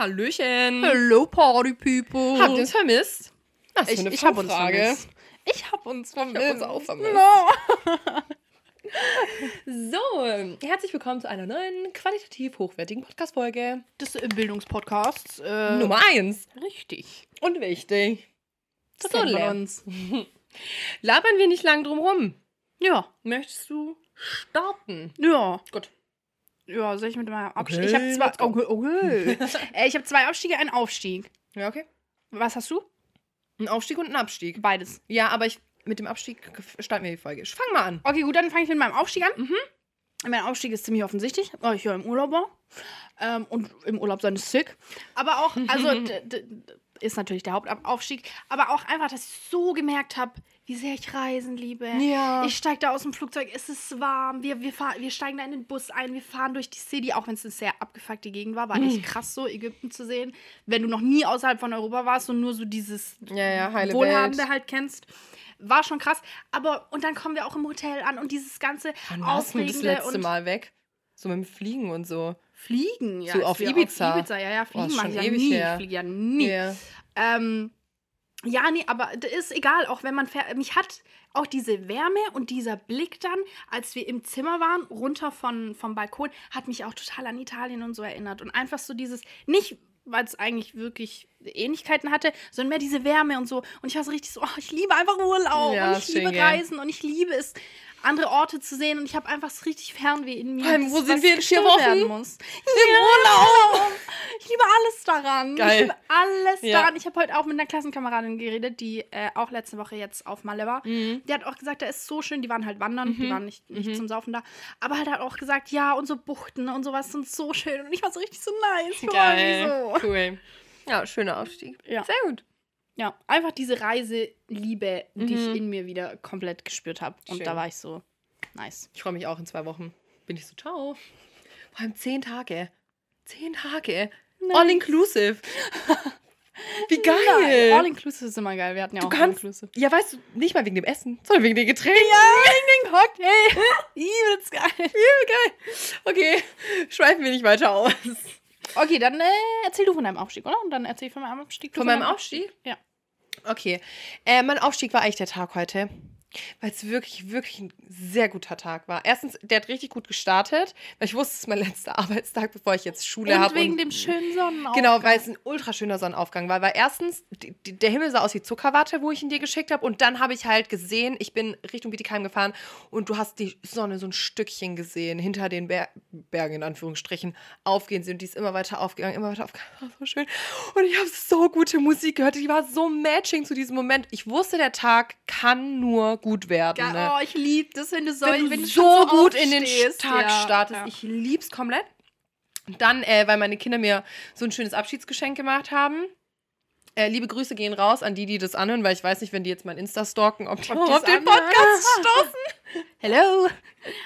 Hallöchen. Hello, Party People. Habt ihr uns vermisst? Was für ich, eine ich hab uns vermisst. Ich hab uns vermisst. uns auch vermisst. No. So, herzlich willkommen zu einer neuen, qualitativ hochwertigen Podcast-Folge. Des äh, Bildungspodcasts. Äh, Nummer eins. Richtig. Und wichtig. Das So, uns. Labern wir nicht lang drum rum. Ja. Möchtest du starten? Ja. Gut. Ja, soll ich mit meinem Abstieg? Okay, ich habe zwei. Okay, okay. äh, ich habe zwei Abstiege, einen Aufstieg. Ja, okay. Was hast du? Ein Aufstieg und ein Abstieg. Beides. Ja, aber ich, mit dem Abstieg starten wir die Folge. Fang mal an. Okay, gut, dann fange ich mit meinem Aufstieg an. Mein Aufstieg ist ziemlich offensichtlich, weil ich ja im Urlaub war. Ähm, und im Urlaub sein ist sick. Aber auch, also ist natürlich der Hauptaufstieg. Aber auch einfach, dass ich so gemerkt habe, wie sehr ich Reisen liebe. Ja. Ich steige da aus dem Flugzeug, es ist warm. Wir, wir, fahr, wir steigen da in den Bus ein, wir fahren durch die City, auch wenn es eine sehr abgefuckte Gegend war. War echt krass so, Ägypten zu sehen. Wenn du noch nie außerhalb von Europa warst und nur so dieses Ja, ja, Wohlhabende Welt. halt kennst. War schon krass. Aber, und dann kommen wir auch im Hotel an und dieses ganze Wann du das Aufregende letzte und Mal weg? So mit dem Fliegen und so. Fliegen. Ja, So auf Ibiza. Auf Ibiza, ja, ja, fliegen ist mache ich ja nie. her. Ich fliege ja nie. Ja. Ähm, ja, nee, aber das ist egal, auch wenn man fährt. Mich hat auch diese Wärme und dieser Blick dann, als wir im Zimmer waren, runter von, vom Balkon, hat mich auch total an Italien und so erinnert. Und einfach so dieses, nicht weil es eigentlich wirklich Ähnlichkeiten hatte, sondern mehr diese Wärme und so. Und ich war so richtig so, oh, ich liebe einfach Urlaub Ja, und ich schön, liebe? Reisen und ich liebe es, andere Orte zu sehen. Und ich habe einfach so richtig Fernweh in mir. Allem, wo sind wir in vier Wochen? Muss. Im Urlaub! Ich liebe alles daran. Geil. Ich liebe alles Ja. daran. Ich habe heute auch mit einer Klassenkameradin geredet, die äh, auch letzte Woche jetzt auf Malle war. Mhm. Die hat auch gesagt, der ist so schön. Die waren halt wandern, die waren nicht, nicht zum Saufen da. Aber halt hat auch gesagt, ja, so Buchten und sowas sind so schön. Und ich war so richtig so nice. Mich so. Cool. Ja, schöner Aufstieg. Ja. Sehr gut. Ja, einfach diese Reiseliebe, die ich Mhm. in mir wieder komplett gespürt habe. Und Schön. da war ich so nice. Ich freue mich auch in zwei Wochen. Bin ich so, ciao. Vor allem zehn Tage. Zehn Tage. All inclusive. Wie geil. All inclusive ist immer geil. Wir hatten ja Du auch All kannst- inclusive. ja, weißt du, nicht mal wegen dem Essen, sondern wegen den Getränken. Wegen den Cocktail. Übelst geil. Okay, schweifen wir nicht weiter aus. Okay, dann äh, erzähl du von deinem Aufstieg, oder? Und dann erzähl ich von meinem Aufstieg. du Von meinem Aufstieg? Ja. Okay. Äh, mein Aufstieg war eigentlich der Tag heute. Weil es wirklich, wirklich ein sehr guter Tag war. Erstens, der hat richtig gut gestartet, weil ich wusste, es ist mein letzter Arbeitstag, bevor ich jetzt Schule Und habe. wegen dem schönen Sonnenaufgang. Genau, weil es ein ultra schöner Sonnenaufgang war. Weil erstens, die, die, der Himmel sah aus wie Zuckerwatte, wo ich ihn dir geschickt habe. Und dann habe ich halt gesehen, ich bin Richtung Bietigheim gefahren und du hast die Sonne so ein Stückchen gesehen, hinter den Ber Bergen in Anführungsstrichen, aufgehen sehen. Und die ist immer weiter aufgegangen, immer weiter aufgegangen. War so schön. Und ich habe so gute Musik gehört. Die war so matching zu diesem Moment. Ich wusste, der Tag kann nur gut werden. Ne? Oh, ich liebe das, wenn du so, wenn wenn du so schon gut in den. Tag Ja, startest. ja. Ich lieb's komplett. Und dann, äh, weil meine Kinder mir so ein schönes Abschiedsgeschenk gemacht haben. Äh, liebe Grüße gehen raus an die, die das anhören, weil ich weiß nicht, wenn die jetzt mein Insta stalken, ob die Ob auch die's auf den. Podcast stoßen. Hello.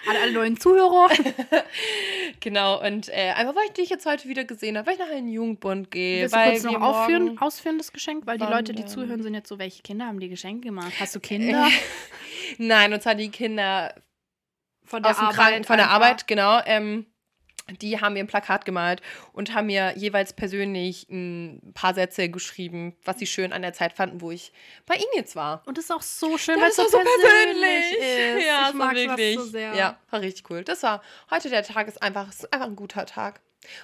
An alle neuen Zuhörer. Genau, und äh, einfach weil ich dich jetzt heute wieder gesehen habe, weil ich nachher in den Jugendbund gehe. Willst du weil kurz noch aufführen, ausführen, das Geschenk? Weil die Leute, die zuhören, sind jetzt so, welche Kinder haben die Geschenke gemacht? Hast du Kinder? Nein, und zwar die Kinder Von aus dem Kranken, von der. Arbeit, genau. Ähm, die haben mir ein Plakat gemalt und haben mir jeweils persönlich ein paar Sätze geschrieben, was sie schön an der Zeit fanden, wo ich bei ihnen jetzt war. Und das ist auch so schön, Ja, weil es so war persönlich ist. Ja, ich mag wirklich. das so sehr. Ja, war richtig cool. Das war heute der Tag ist einfach, ist einfach ein guter Tag.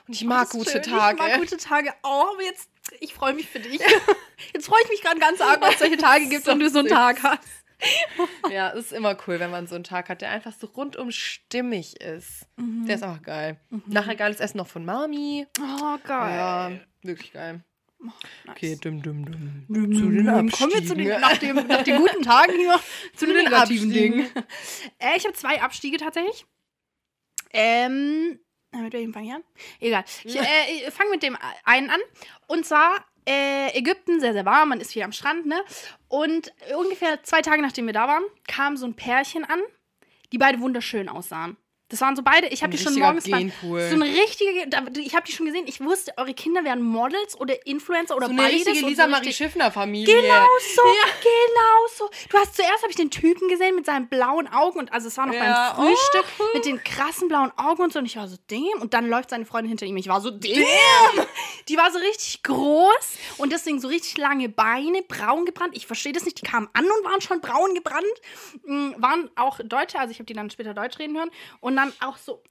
Und ich mag Das ist gute schön. Tage. Ich mag gute Tage auch, aber jetzt, ich freue mich für dich. Jetzt freue ich mich gerade ganz arg, dass es solche Tage gibt So und du so einen. Tag hast. ja, es ist immer cool, wenn man so einen Tag hat, der einfach so rundum stimmig ist. Mhm. Der ist einfach geil. Nachher geiles Essen noch von Mami. Oh, geil. Ja, wirklich geil. Nice. Okay, dumm, dumm, dumm. Zu Zu den Kommen wir zu den, Abstiegen. nach, dem, nach den guten Tagen hier zu den den negativen Abstiegen. Dingen. Äh, ich habe zwei Abstiege tatsächlich. Ähm, mit welchem fange ich an? Egal. Ich äh, fange mit dem einen an. Und zwar äh, Ägypten, sehr, sehr warm. Man ist viel am Strand, ne? Und ungefähr zwei Tage nachdem wir da waren, kam so ein Pärchen an, die beide wunderschön aussahen. Das waren so beide, ich habe die schon morgens Genpool. so eine richtige, ich habe die schon gesehen, ich wusste, eure Kinder wären Models oder Influencer oder So eine beides. richtige und Lisa so Marie Schiffner Familie. Genau so, genau so. Du hast zuerst habe ich den Typen gesehen mit seinen blauen Augen und also es war noch Ja. beim Frühstück mit den krassen blauen Augen und so und ich war so damn und dann läuft seine Freundin hinter ihm. Ich war so damn. Die war so richtig groß und deswegen so richtig lange Beine, braun gebrannt. Ich verstehe das nicht. Die kamen an und waren schon braun gebrannt. Mm, Waren auch Deutsche, also ich habe die dann später Deutsch reden hören. Und dann auch so,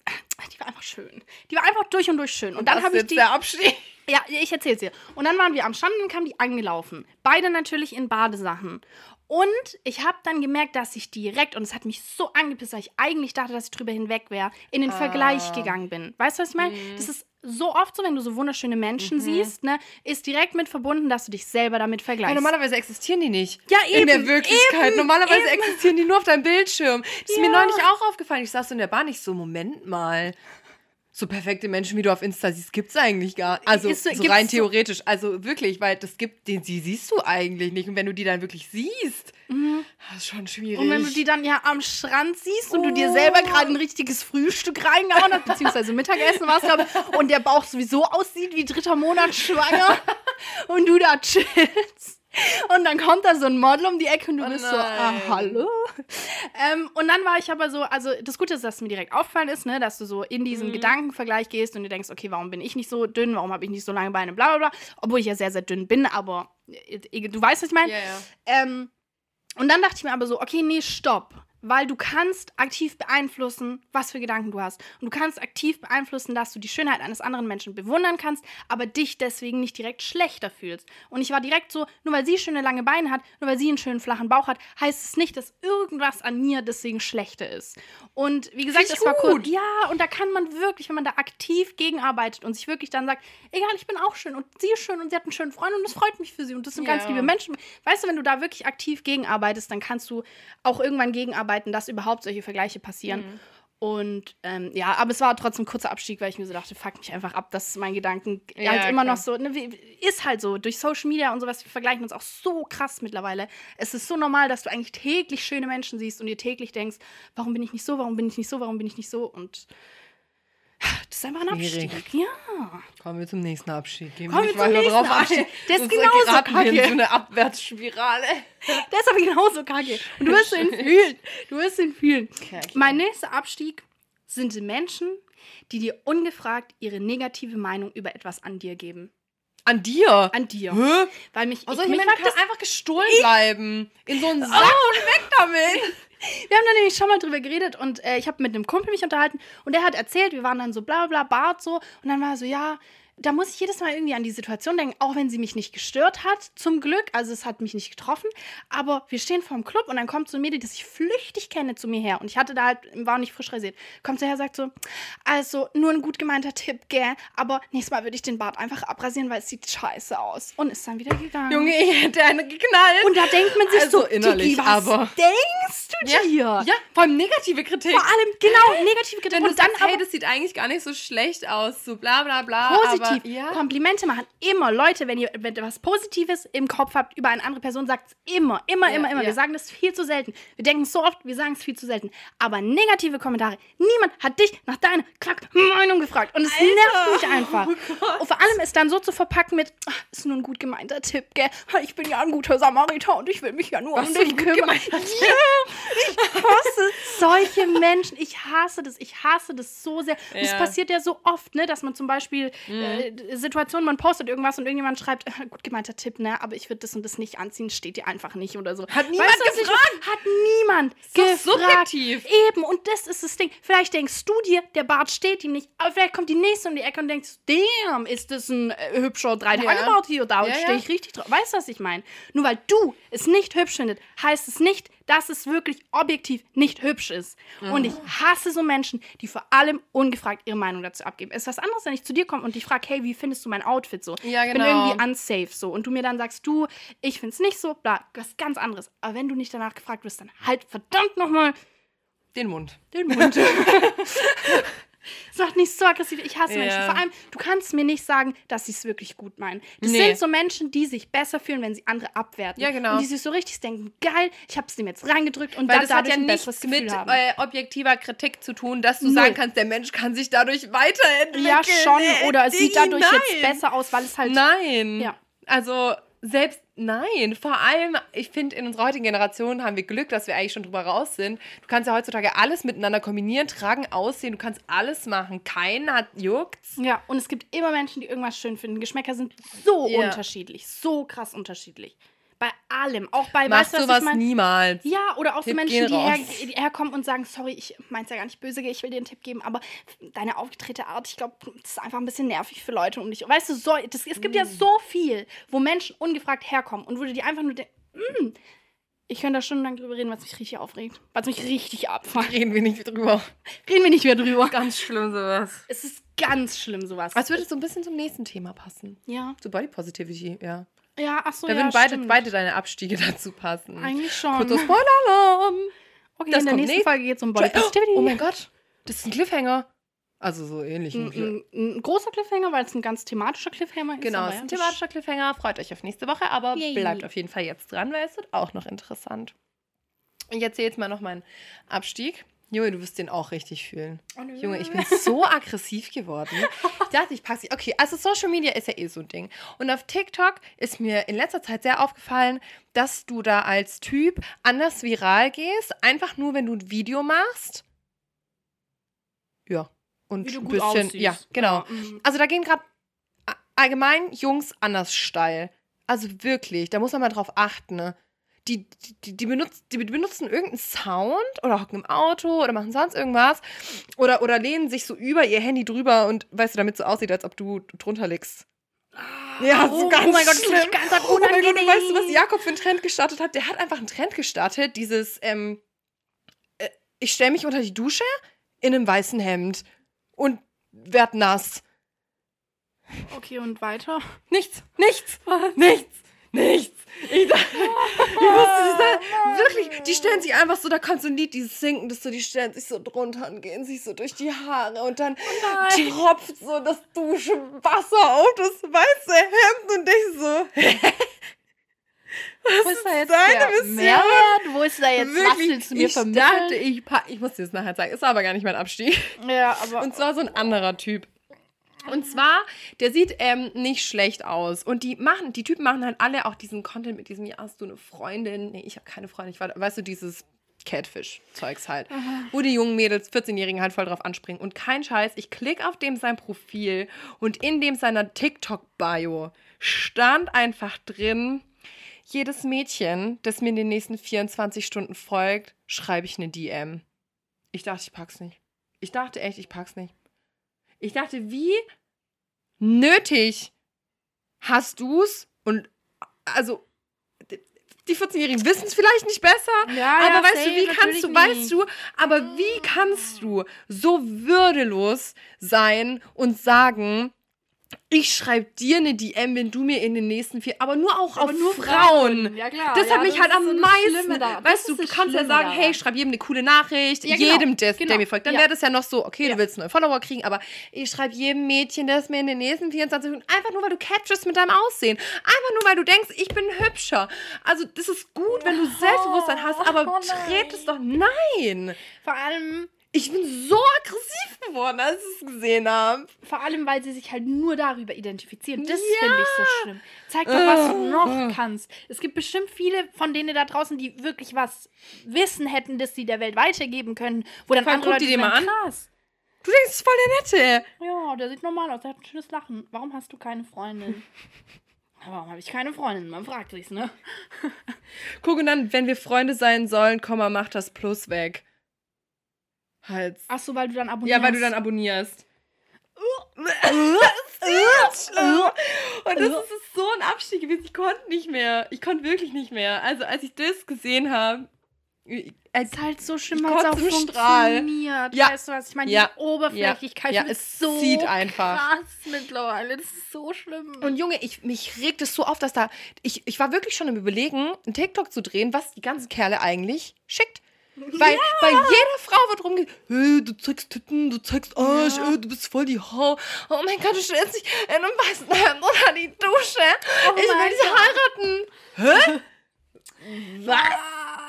die war einfach schön. Die war einfach durch und durch schön. Und dann Das habe ich die. der Abstieg. Ja, ich erzähl's dir. Und dann waren wir am Strand und dann kamen die angelaufen. Beide natürlich in Badesachen. Und ich habe dann gemerkt, dass ich direkt, und es hat mich so angepisst, weil ich eigentlich dachte, dass ich drüber hinweg wäre, in den Vergleich gegangen bin. Weißt du, was ich meine? Das ist so oft so, wenn du so wunderschöne Menschen siehst, ne, ist direkt mit verbunden, dass du dich selber damit Ja, vergleichst. normalerweise existieren die nicht. Ja, In der eben, Wirklichkeit. eben, normalerweise eben. existieren die nur auf deinem Bildschirm. Das ist mir Ja. neulich auch aufgefallen. Ich saß so in der Bahn, ich so, Moment mal. So perfekte Menschen, wie du auf Insta siehst, gibt's eigentlich gar Also Ist so- rein theoretisch. Also wirklich, weil das gibt, die, die siehst du eigentlich nicht. Und wenn du die dann wirklich siehst, das ist schon schwierig. Und wenn du die dann ja am Strand siehst und du dir Oh. selber gerade ein richtiges Frühstück reingehauen hast, beziehungsweise Mittagessen warst, glaube und der Bauch sowieso aussieht wie dritter Monat schwanger und du da chillst. Und dann kommt da so ein Model um die Ecke und du Oh bist so, ah, nein. hallo? Ähm, und dann war ich aber so, also das Gute ist, dass mir direkt aufgefallen ist, ne, dass du so in diesen Gedankenvergleich gehst und dir denkst, okay, warum bin ich nicht so dünn, warum habe ich nicht so lange Beine, bla bla bla. Obwohl ich ja sehr, sehr dünn bin, aber äh, du weißt, was ich meine. ja, ja. Ähm, und dann dachte ich mir aber so, okay, nee, stopp. Weil du kannst aktiv beeinflussen, was für Gedanken du hast. Und du kannst aktiv beeinflussen, dass du die Schönheit eines anderen Menschen bewundern kannst, aber dich deswegen nicht direkt schlechter fühlst. Und ich war direkt so, nur weil sie schöne lange Beine hat, nur weil sie einen schönen flachen Bauch hat, heißt es nicht, dass irgendwas an mir deswegen schlechter ist. Und wie gesagt, ich es war cool. Ja, und da kann man wirklich, wenn man da aktiv gegenarbeitet und sich wirklich dann sagt, egal, ich bin auch schön und sie ist schön und sie hat einen schönen Freund und das freut mich für sie und das sind ganz Ja. liebe Menschen. Weißt du, wenn du da wirklich aktiv gegenarbeitest, dann kannst du auch irgendwann gegenarbeiten, dass überhaupt solche Vergleiche passieren. Mhm. Und ähm, ja, aber es war trotzdem ein kurzer Abstieg, weil ich mir so dachte, fuck mich einfach ab, dass mein Gedanken Ja, halt immer klar. noch so, ne, ist halt so, durch Social Media und sowas, wir vergleichen uns auch so krass mittlerweile. Es ist so normal, dass du eigentlich täglich schöne Menschen siehst und dir täglich denkst, warum bin ich nicht so, warum bin ich nicht so, warum bin ich nicht so und das ist einfach ein Schwierig. Abstieg. Ja. Kommen wir zum nächsten Abstieg. Gehen Kommen wir zum nächsten drauf. Abstieg. Der ist genauso geraten wir in kacke. so eine Abwärtsspirale. Der ist aber genauso kacke. Und du wirst ihn fühlen. Du wirst ihn fühlen. Okay, okay. Mein nächster Abstieg sind die Menschen, die dir ungefragt ihre negative Meinung über etwas an dir geben. An dir? An dir. Hä? Weil mich, Oh, ich, solche mich können einfach gestohlen bleiben. In so einen Sack und weg damit. Wir haben da nämlich schon mal drüber geredet und äh, ich habe mit einem Kumpel mich unterhalten und der hat erzählt, wir waren dann so bla bla Bart so und dann war er so, ja, da muss ich jedes Mal irgendwie an die Situation denken, auch wenn sie mich nicht gestört hat, zum Glück, also es hat mich nicht getroffen, aber wir stehen vor dem Club und dann kommt so ein Mädel, das ich flüchtig kenne, zu mir her und ich hatte da halt, war nicht frisch rasiert, kommt sie her, sagt so, also nur ein gut gemeinter Tipp, gell, aber nächstes Mal würde ich den Bart einfach abrasieren, weil es sieht scheiße aus und ist dann wieder gegangen. Junge, ich hätte eine geknallt. und da denkt man sich Also so, innerlich, was aber- denkst du ja, dir? ja, vor allem negative Kritik. Vor allem, genau, negative Kritik. Wenn du und dann sagst, aber hey, das sieht eigentlich gar nicht so schlecht aus, so bla bla bla. positiv. Aber, ja. Komplimente machen. Immer, Leute, wenn ihr, wenn ihr was Positives im Kopf habt über eine andere Person, sagt es immer, immer, Ja, immer, immer. ja. Wir sagen das viel zu selten. Wir denken so oft, wir sagen es viel zu selten. Aber negative Kommentare, niemand hat dich nach deiner Klack Meinung gefragt. Und es nervt mich einfach. Oh und vor allem es dann so zu verpacken mit, "Ach, ist nur ein gut gemeinter Tipp, gell? Ich bin ja ein guter Samariter und ich will mich ja nur Was um dich kümmern. Ja, ich hasse solche Menschen. Ich hasse das. Ich hasse das so sehr. Und es Ja. passiert ja so oft, ne, dass man zum Beispiel äh, Situationen, man postet irgendwas und irgendjemand schreibt, äh, gut gemeinter Tipp, ne, aber ich würde das und das nicht anziehen, steht dir einfach nicht oder so. Hat niemand ich gefragt? meine? Hat niemand So gefragt. subjektiv. Eben, und das ist das Ding. Vielleicht denkst du dir, der Bart steht ihm nicht, aber vielleicht kommt die nächste um die Ecke und denkst, damn, ist das ein äh, hübscher drei Ja. Tage Bart hier, da Ja, stehe ja. ich richtig drauf. Weißt du, was ich meine? Nur weil du es nicht hübsch findest, heißt es nicht, dass es wirklich objektiv nicht hübsch ist. Und ich hasse so Menschen, die vor allem ungefragt ihre Meinung dazu abgeben. Es ist was anderes, wenn ich zu dir komme und dich frage, hey, wie findest du mein Outfit so? Ja, Ich bin genau. irgendwie unsafe so. Und du mir dann sagst, du, ich finde es nicht so, bla, was ganz anderes. Aber wenn du nicht danach gefragt wirst, dann halt verdammt nochmal Den Mund. den Mund. Das macht nicht so aggressiv. Ich hasse Ja. Menschen. Vor allem, du kannst mir nicht sagen, dass sie es wirklich gut meinen. Das Nee. sind so Menschen, die sich besser fühlen, wenn sie andere abwerten. Ja, genau. Und die sich so richtig denken, geil, ich habe es dem jetzt reingedrückt und Weil dann das hat ja nichts mit äh, objektiver Kritik zu tun, dass du Null. sagen kannst, der Mensch kann sich dadurch weiterentwickeln. ja, schon. Oder es sieht dadurch jetzt nein. besser aus, weil es halt. Nein. Ja. Also selbst Nein, vor allem, ich finde, in unserer heutigen Generation haben wir Glück, dass wir eigentlich schon drüber raus sind. Du kannst ja heutzutage alles miteinander kombinieren, tragen, aussehen, du kannst alles machen. Keiner hat juckt's. Ja, und es gibt immer Menschen, die irgendwas schön finden. Geschmäcker sind so Ja. unterschiedlich, so krass unterschiedlich. Bei allem, auch bei, Mach weißt du, was sowas ich niemals. Ja, oder auch so Tipp Menschen, gehen die, her, die herkommen und sagen, sorry, ich mein's ja gar nicht böse, ich will dir einen Tipp geben, aber deine aufgetretene Art, ich glaube, das ist einfach ein bisschen nervig für Leute um dich. Weißt du, so, das, es gibt ja Mm. so viel, wo Menschen ungefragt herkommen und wo du dir einfach nur denkst, mm, ich könnte da stundenlang drüber reden, was mich richtig aufregt, was mich richtig abfuckt. Reden wir nicht drüber. Reden wir nicht mehr drüber. Ganz schlimm sowas. Es ist ganz schlimm, sowas. Als würde es so ein bisschen zum nächsten Thema passen. ja. Zu Body Positivity, ja. Ja, ach so, Da ja, würden beide, stimmt. beide deine Abstiege dazu passen. Eigentlich schon. Kurzer Spoiler-Alarm. Okay, Das in der nächsten nächst- Folge geht es um Body Positivity. Oh mein Gott, das ist ein Cliffhanger. Also so ähnlich. Ein, ein, ein großer Cliffhanger, weil es ein ganz thematischer Cliffhanger ist. Genau, es ist ein thematischer Cliffhanger. Freut euch auf nächste Woche, aber Yay. bleibt auf jeden Fall jetzt dran, weil es wird auch noch interessant. Ich erzähle jetzt mal noch meinen Abstieg. Junge, du wirst den auch richtig fühlen. Oh, nö. Junge, ich bin so aggressiv geworden. Ich dachte, ich packe sie. Okay, also Social Media ist ja eh so ein Ding. Und auf TikTok ist mir in letzter Zeit sehr aufgefallen, dass du da als Typ anders viral gehst. Einfach nur, wenn du ein Video machst. Ja. Und ein gut bisschen. aussiehst. Ja, genau. Ja, mhm. Also da gehen gerade allgemein Jungs anders steil. Also wirklich, da muss man mal drauf achten. Ne? Die, die, die, benutzt, die benutzen irgendeinen Sound oder hocken im Auto oder machen sonst irgendwas oder, oder lehnen sich so über ihr Handy drüber und weißt du, damit so aussieht, als ob du drunter liegst. Ja, so oh, ganz oh mein Gott, das schlimm. ist ganz Oh mein Gott, und weißt du, was Jakob für einen Trend gestartet hat? Der hat einfach einen Trend gestartet, dieses, ähm, äh, ich stelle mich unter die Dusche in einem weißen Hemd und werd nass. Okay, und weiter? Nichts, nichts, nichts, nichts. Ich, dachte, ich wusste, da, wirklich, die stellen sich einfach so, da kannst du ein Lied, dieses Sinken, das so, die stellen sich so drunter und gehen sich so durch die Haare und dann nein. tropft so das Duschenwasser auf das weiße Hemd und ich so, Wo ist da jetzt deine Mission? Mehrwert? Wo ist da jetzt, was wirklich, willst du mir ich vermitteln? dachte, ich, ich muss dir das nachher zeigen, ist aber gar nicht mein Abstieg. ja, aber... Und zwar so ein anderer Typ. Und zwar, der sieht ähm, nicht schlecht aus. Und die machen, die Typen machen halt alle auch diesen Content mit diesem, ja, hast du eine Freundin? Nee, ich habe keine Freundin. Ich war, weißt du, dieses Catfish-Zeugs halt. Wo die jungen Mädels, 14-Jährigen halt voll drauf anspringen. Und kein Scheiß, ich klicke auf dem sein Profil und in dem seiner TikTok-Bio stand einfach drin, jedes Mädchen, das mir in den nächsten 24 Stunden folgt, schreibe ich eine DM. Ich dachte, ich pack's nicht. Ich dachte echt, ich pack's nicht. Ich dachte, wie nötig hast du's? Und also, die 14-Jährigen wissen es vielleicht nicht besser, Ja, aber ja, weißt du, safe, wie kannst du, weißt du, aber wie kannst du so würdelos sein und sagen, ich schreibe dir eine DM, wenn du mir in den nächsten vier, aber nur auch Aber auf nur Frauen. Ja, klar. Das ja, hat mich halt ist am so das meisten. Da. Das Weißt du, du das kannst ja sagen, daran. hey, ich schreibe jedem eine coole Nachricht, Ja, genau. jedem, der, Genau. der mir folgt. Dann Ja. wäre das ja noch so, okay, du willst neue Follower kriegen, aber ich schreibe jedem Mädchen, das mir in den nächsten 24 Minuten, einfach nur, weil du catchest mit deinem Aussehen. Einfach nur, weil du denkst, ich bin hübscher. Also, das ist gut, wenn du Selbstbewusstsein hast, aber Oh, tret es doch, nein. Vor allem, Ich bin so aggressiv geworden, als ich es gesehen habe. vor allem, weil sie sich halt nur darüber identifizieren. Das Ja. finde ich so schlimm. Zeig doch, was du noch kannst. Es gibt bestimmt viele von denen da draußen, die wirklich was Wissen hätten, das sie der Welt weitergeben können. Wo dann Vor andere guck Leute die dir mal an. krass. Du denkst, das ist voll der Nette. Ja, der sieht normal aus, der hat ein schönes Lachen. Warum hast du keine Freundin? Warum habe ich keine Freundin? Man fragt sich's, ne? Guck, und dann, wenn wir Freunde sein sollen, komm mal, mach das Plus weg. Hals. Ach so, weil du dann abonnierst. Ja, weil du dann abonnierst. Und das ist so ein Abstieg gewesen. Ich konnte nicht mehr. Ich konnte wirklich nicht mehr. Also, als ich das gesehen habe. Als, ist halt so schlimm, weil es auch funktioniert. Ja. Weißt du was? Ich meine, Ja. diese Oberflächlichkeit Ja. ist Ja, es so zieht einfach. krass mittlerweile. Das ist so schlimm. und Junge, ich, mich regt es so auf, dass da. Ich, ich war wirklich schon im Überlegen, einen TikTok zu drehen, was die ganzen Kerle eigentlich schickt. Weil bei jeder Frau wird rumge... Hey, du zeigst Titten, du zeigst Arsch, Ja. äh, du bist voll die Hau. Oh mein Gott, du stellst dich in einem weißen Hemd unter die Dusche. Oh ich will dich heiraten. Hä? Was?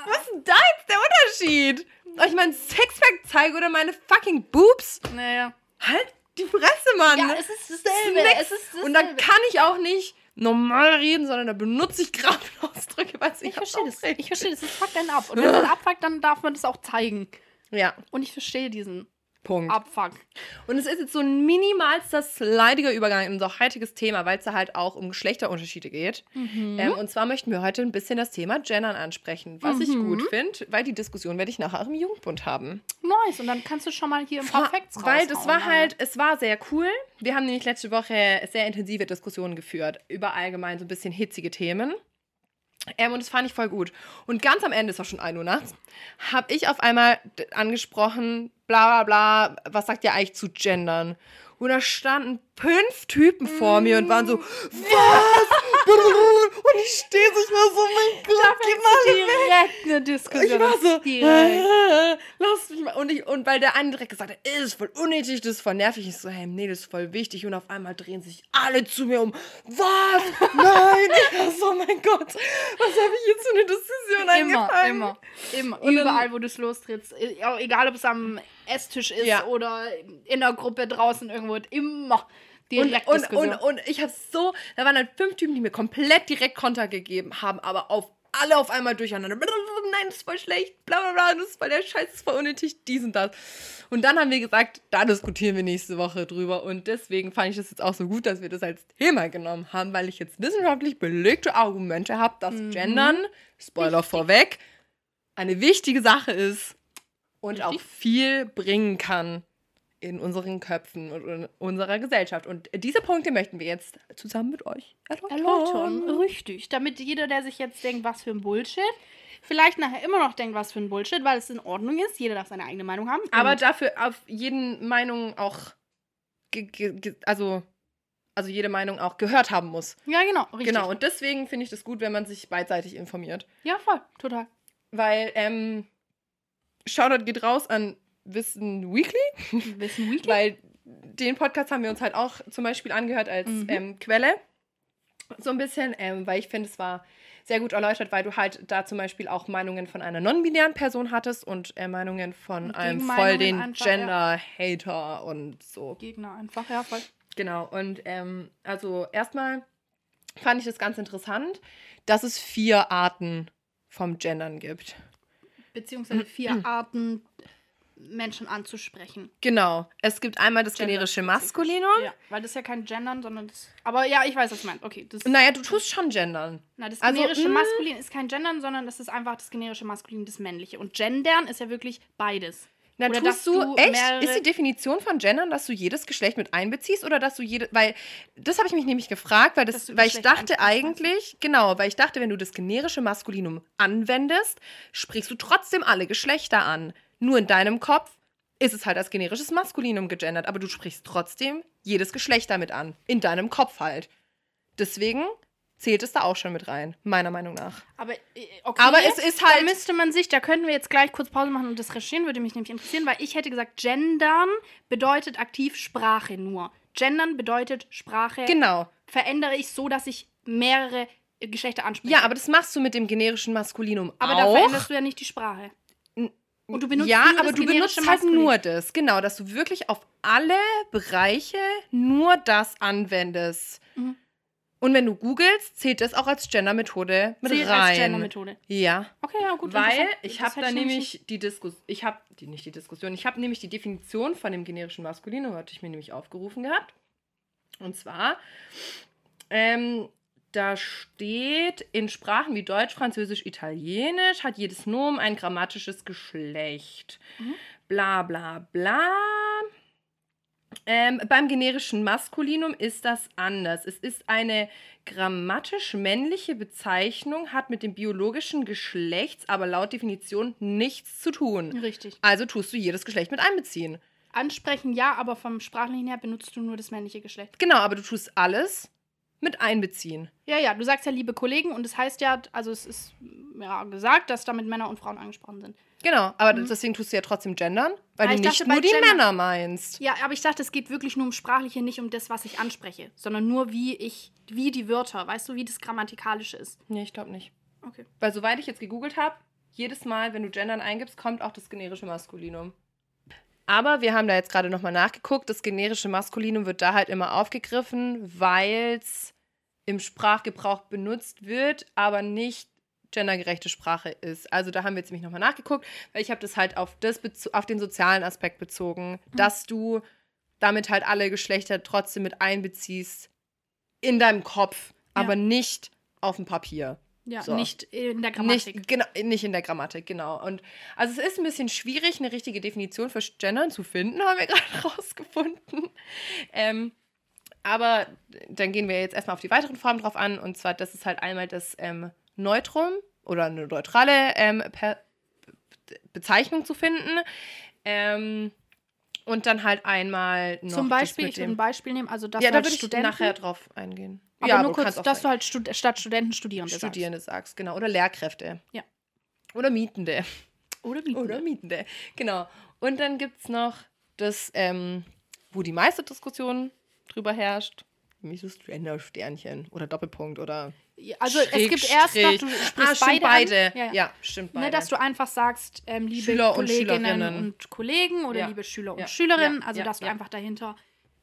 Was ist denn da jetzt der Unterschied? Soll ich mein Sixpack zeige oder meine fucking Boobs? naja. Halt die Fresse, Mann. Ja, es ist Das ist dasselbe. Es ist dasselbe. Und dann kann ich auch nicht normal reden, sondern da benutze ich gerade Ausdrücke, weil ich verstehe das. Ich verstehe das. Es fuckt einen ab. Und wenn es abfuckt, dann darf man das auch zeigen. Ja. Und ich verstehe diesen Punkt. Abfuck. Und es ist jetzt so ein minimalster slidiger Übergang in unser heutiges Thema, weil es da halt auch um Geschlechterunterschiede geht. Mhm. Ähm, und zwar möchten wir heute ein bisschen das Thema Gendern ansprechen, was ich Mhm. gut finde, weil die Diskussion werde ich nachher im Jugendbund haben. Nice. Und dann kannst du schon mal hier paar Facts Weil das war halt, es war sehr cool. Wir haben nämlich letzte Woche sehr intensive Diskussionen geführt über allgemein so ein bisschen hitzige Themen. Ähm, und das fand ich voll gut. Und ganz am Ende, es war schon 1 Uhr nachts, habe ich auf einmal angesprochen, bla bla bla, was sagt ihr eigentlich zu Gendern? Und da standen fünf Typen vor mir und waren so, was? und ich stehe so, ich war so, mein Gott, geh mal Direkt eine Diskussion. ich war so, lass mich mal. Und, ich, und weil der eine direkt gesagt hat, das ist voll unnötig, das ist voll nervig. Ich so, hey, nee, das ist voll wichtig. Und auf einmal drehen sich alle zu mir um. Was? Nein! ich war so, oh mein Gott, was habe ich jetzt für eine Diskussion Immer, angefangen? immer, immer. Dann- Überall, wo du es lostrittst. Auch Egal, ob es am Esstisch ist Ja. oder in der Gruppe draußen irgendwo. Immer Und, direkt und, Diskussion. und, und ich habe so, da waren halt fünf Typen, die mir komplett direkt Konter gegeben haben, aber auf alle auf einmal durcheinander. Nein, das ist voll schlecht, bla bla bla, das ist voll der Scheiß, das ist voll unnötig, dies und das. Und dann haben wir gesagt, da diskutieren wir nächste Woche drüber. Und deswegen fand ich das jetzt auch so gut, dass wir das als Thema genommen haben, weil ich jetzt wissenschaftlich belegte Argumente habe, dass Mhm. Gendern, Spoiler Wichtig. vorweg, eine wichtige Sache ist und Richtig. auch viel bringen kann in unseren Köpfen und in unserer Gesellschaft. Und diese Punkte möchten wir jetzt zusammen mit euch erläutern. Erläutern, richtig. Damit jeder, der sich jetzt denkt, was für ein Bullshit, vielleicht nachher immer noch denkt, was für ein Bullshit, weil es in Ordnung ist. Jeder darf seine eigene Meinung haben. Aber dafür auf jeden Meinung auch, also, also jede Meinung auch gehört haben muss. ja, genau, richtig. Genau, und deswegen finde ich das gut, wenn man sich beidseitig informiert. Ja, voll, total. Weil, ähm, Shoutout geht raus an Wissen Weekly. Wissen Weekly. Weil den Podcast haben wir uns halt auch zum Beispiel angehört als Mhm. ähm, Quelle. So ein bisschen, ähm, weil ich finde, es war sehr gut erläutert, weil du halt da zum Beispiel auch Meinungen von einer non-binären Person hattest und äh, Meinungen von Und einem voll den einfach, ja. Gender-Hater und so. Gegner einfach, ja, voll. Genau, und ähm, also erstmal fand ich das ganz interessant, dass es vier Arten vom Gendern gibt. Beziehungsweise vier Arten, Menschen anzusprechen. Genau, es gibt einmal das Gender- generische Maskulinum. Ja, weil das ist ja kein Gendern, sondern das. Aber ja, ich weiß, was du meinst. Okay, das. Naja, du tust schon gendern. Na, das Also, generische mm. Maskulin ist kein Gendern, sondern das ist einfach das generische Maskulin, das männliche. Und Gendern ist ja wirklich beides. Na, Oder tust du, du echt? Ist die Definition von Gendern, dass du jedes Geschlecht mit einbeziehst oder dass du jede, weil das habe ich mich nämlich gefragt, weil das, weil ich dachte eigentlich, genau, weil ich dachte, wenn du das generische Maskulinum anwendest, sprichst du trotzdem alle Geschlechter an. Nur in deinem Kopf ist es halt als generisches Maskulinum gegendert, aber du sprichst trotzdem jedes Geschlecht damit an. In deinem Kopf halt. Deswegen zählt es da auch schon mit rein, meiner Meinung nach. Aber, äh, okay, Aber es ist da halt- müsste man sich, da könnten wir jetzt gleich kurz Pause machen und das recherchieren, würde mich nämlich interessieren, weil ich hätte gesagt, Gendern bedeutet aktiv Sprache nur. Gendern bedeutet Sprache Genau. verändere ich so, dass ich mehrere äh, Geschlechter anspreche. Ja, aber das machst du mit dem generischen Maskulinum aber auch. da veränderst du ja nicht die Sprache. Und du benutzt ja, nur aber das du benutzt halt Maskulin. nur das. Genau, dass du wirklich auf alle Bereiche nur das anwendest. Mhm. Und wenn du googelst, zählt das auch als Gender-Methode mit Zählt rein. als Gender-Methode. Ja, Okay, ja, gut. weil ich habe da nämlich nämlich die Diskussion, ich habe die nicht die Diskussion, ich habe nämlich die Definition von dem generischen Maskulinum, hatte ich mir nämlich aufgerufen gehabt. Und zwar, ähm, da steht, in Sprachen wie Deutsch, Französisch, Italienisch hat jedes Nomen ein grammatisches Geschlecht. Mhm. Bla bla bla. Ähm, beim generischen Maskulinum ist das anders. Es ist eine grammatisch männliche Bezeichnung, hat mit dem biologischen Geschlechts aber laut Definition nichts zu tun. Richtig. Also tust du jedes Geschlecht mit einbeziehen. Ansprechen ja, aber vom Sprachlichen her benutzt du nur das männliche Geschlecht. Genau, aber du tust alles mit einbeziehen. Ja, ja, du sagst ja liebe Kollegen und es heißt ja, also es ist ja gesagt, dass damit Männer und Frauen angesprochen sind. Genau, aber deswegen tust du ja trotzdem gendern, weil Ah, du ich nicht dachte, nur die Gender- Männer meinst. Ja, aber ich dachte, es geht wirklich nur um Sprachliche, nicht um das, was ich anspreche, sondern nur wie ich, wie die Wörter, weißt du, wie das Grammatikalische ist. Nee, ich glaube nicht. Okay. Weil soweit ich jetzt gegoogelt habe, jedes Mal, wenn du gendern eingibst, kommt auch das generische Maskulinum. Aber wir haben da jetzt gerade nochmal nachgeguckt. Das generische Maskulinum wird da halt immer aufgegriffen, weil es im Sprachgebrauch benutzt wird, aber nicht gendergerechte Sprache ist. Also da haben wir jetzt nämlich nochmal nachgeguckt, weil ich habe das halt auf, das auf den sozialen Aspekt bezogen, mhm. dass du damit halt alle Geschlechter trotzdem mit einbeziehst in deinem Kopf, ja. aber nicht auf dem Papier. Ja, so. nicht in der Grammatik. Nicht, genau, nicht in der Grammatik, genau. Und also es ist ein bisschen schwierig, eine richtige Definition für Gendern zu finden, haben wir gerade rausgefunden. Ähm, aber dann gehen wir jetzt erstmal auf die weiteren Formen drauf an. Und zwar, das ist halt einmal das ähm, Neutrum oder eine neutrale ähm, Bezeichnung zu finden. Ähm, und dann halt einmal noch. Zum Beispiel, ich würde ein Beispiel nehmen, also das Ja, da würde ich nachher drauf eingehen. Aber ja, nur kurz, dass du halt stud statt Studenten Studierende, Studierende sagst. sagst. Genau. Oder Lehrkräfte. Ja. Oder Mietende. Oder Mietende. Oder Mietende. Genau. Und dann gibt es noch das, ähm, wo die meiste Diskussion drüber herrscht, nämlich das Gender-Sternchen oder Doppelpunkt oder. Also Schräg, es gibt erst noch, du sprichst ah, beide. beide. Ja, ja. ja, stimmt beide. Ne, dass du einfach sagst, ähm, liebe Schüler Kolleginnen und, und, Kollegen oder ja. liebe Schüler und Schülerinnen, also dass du einfach dahinter,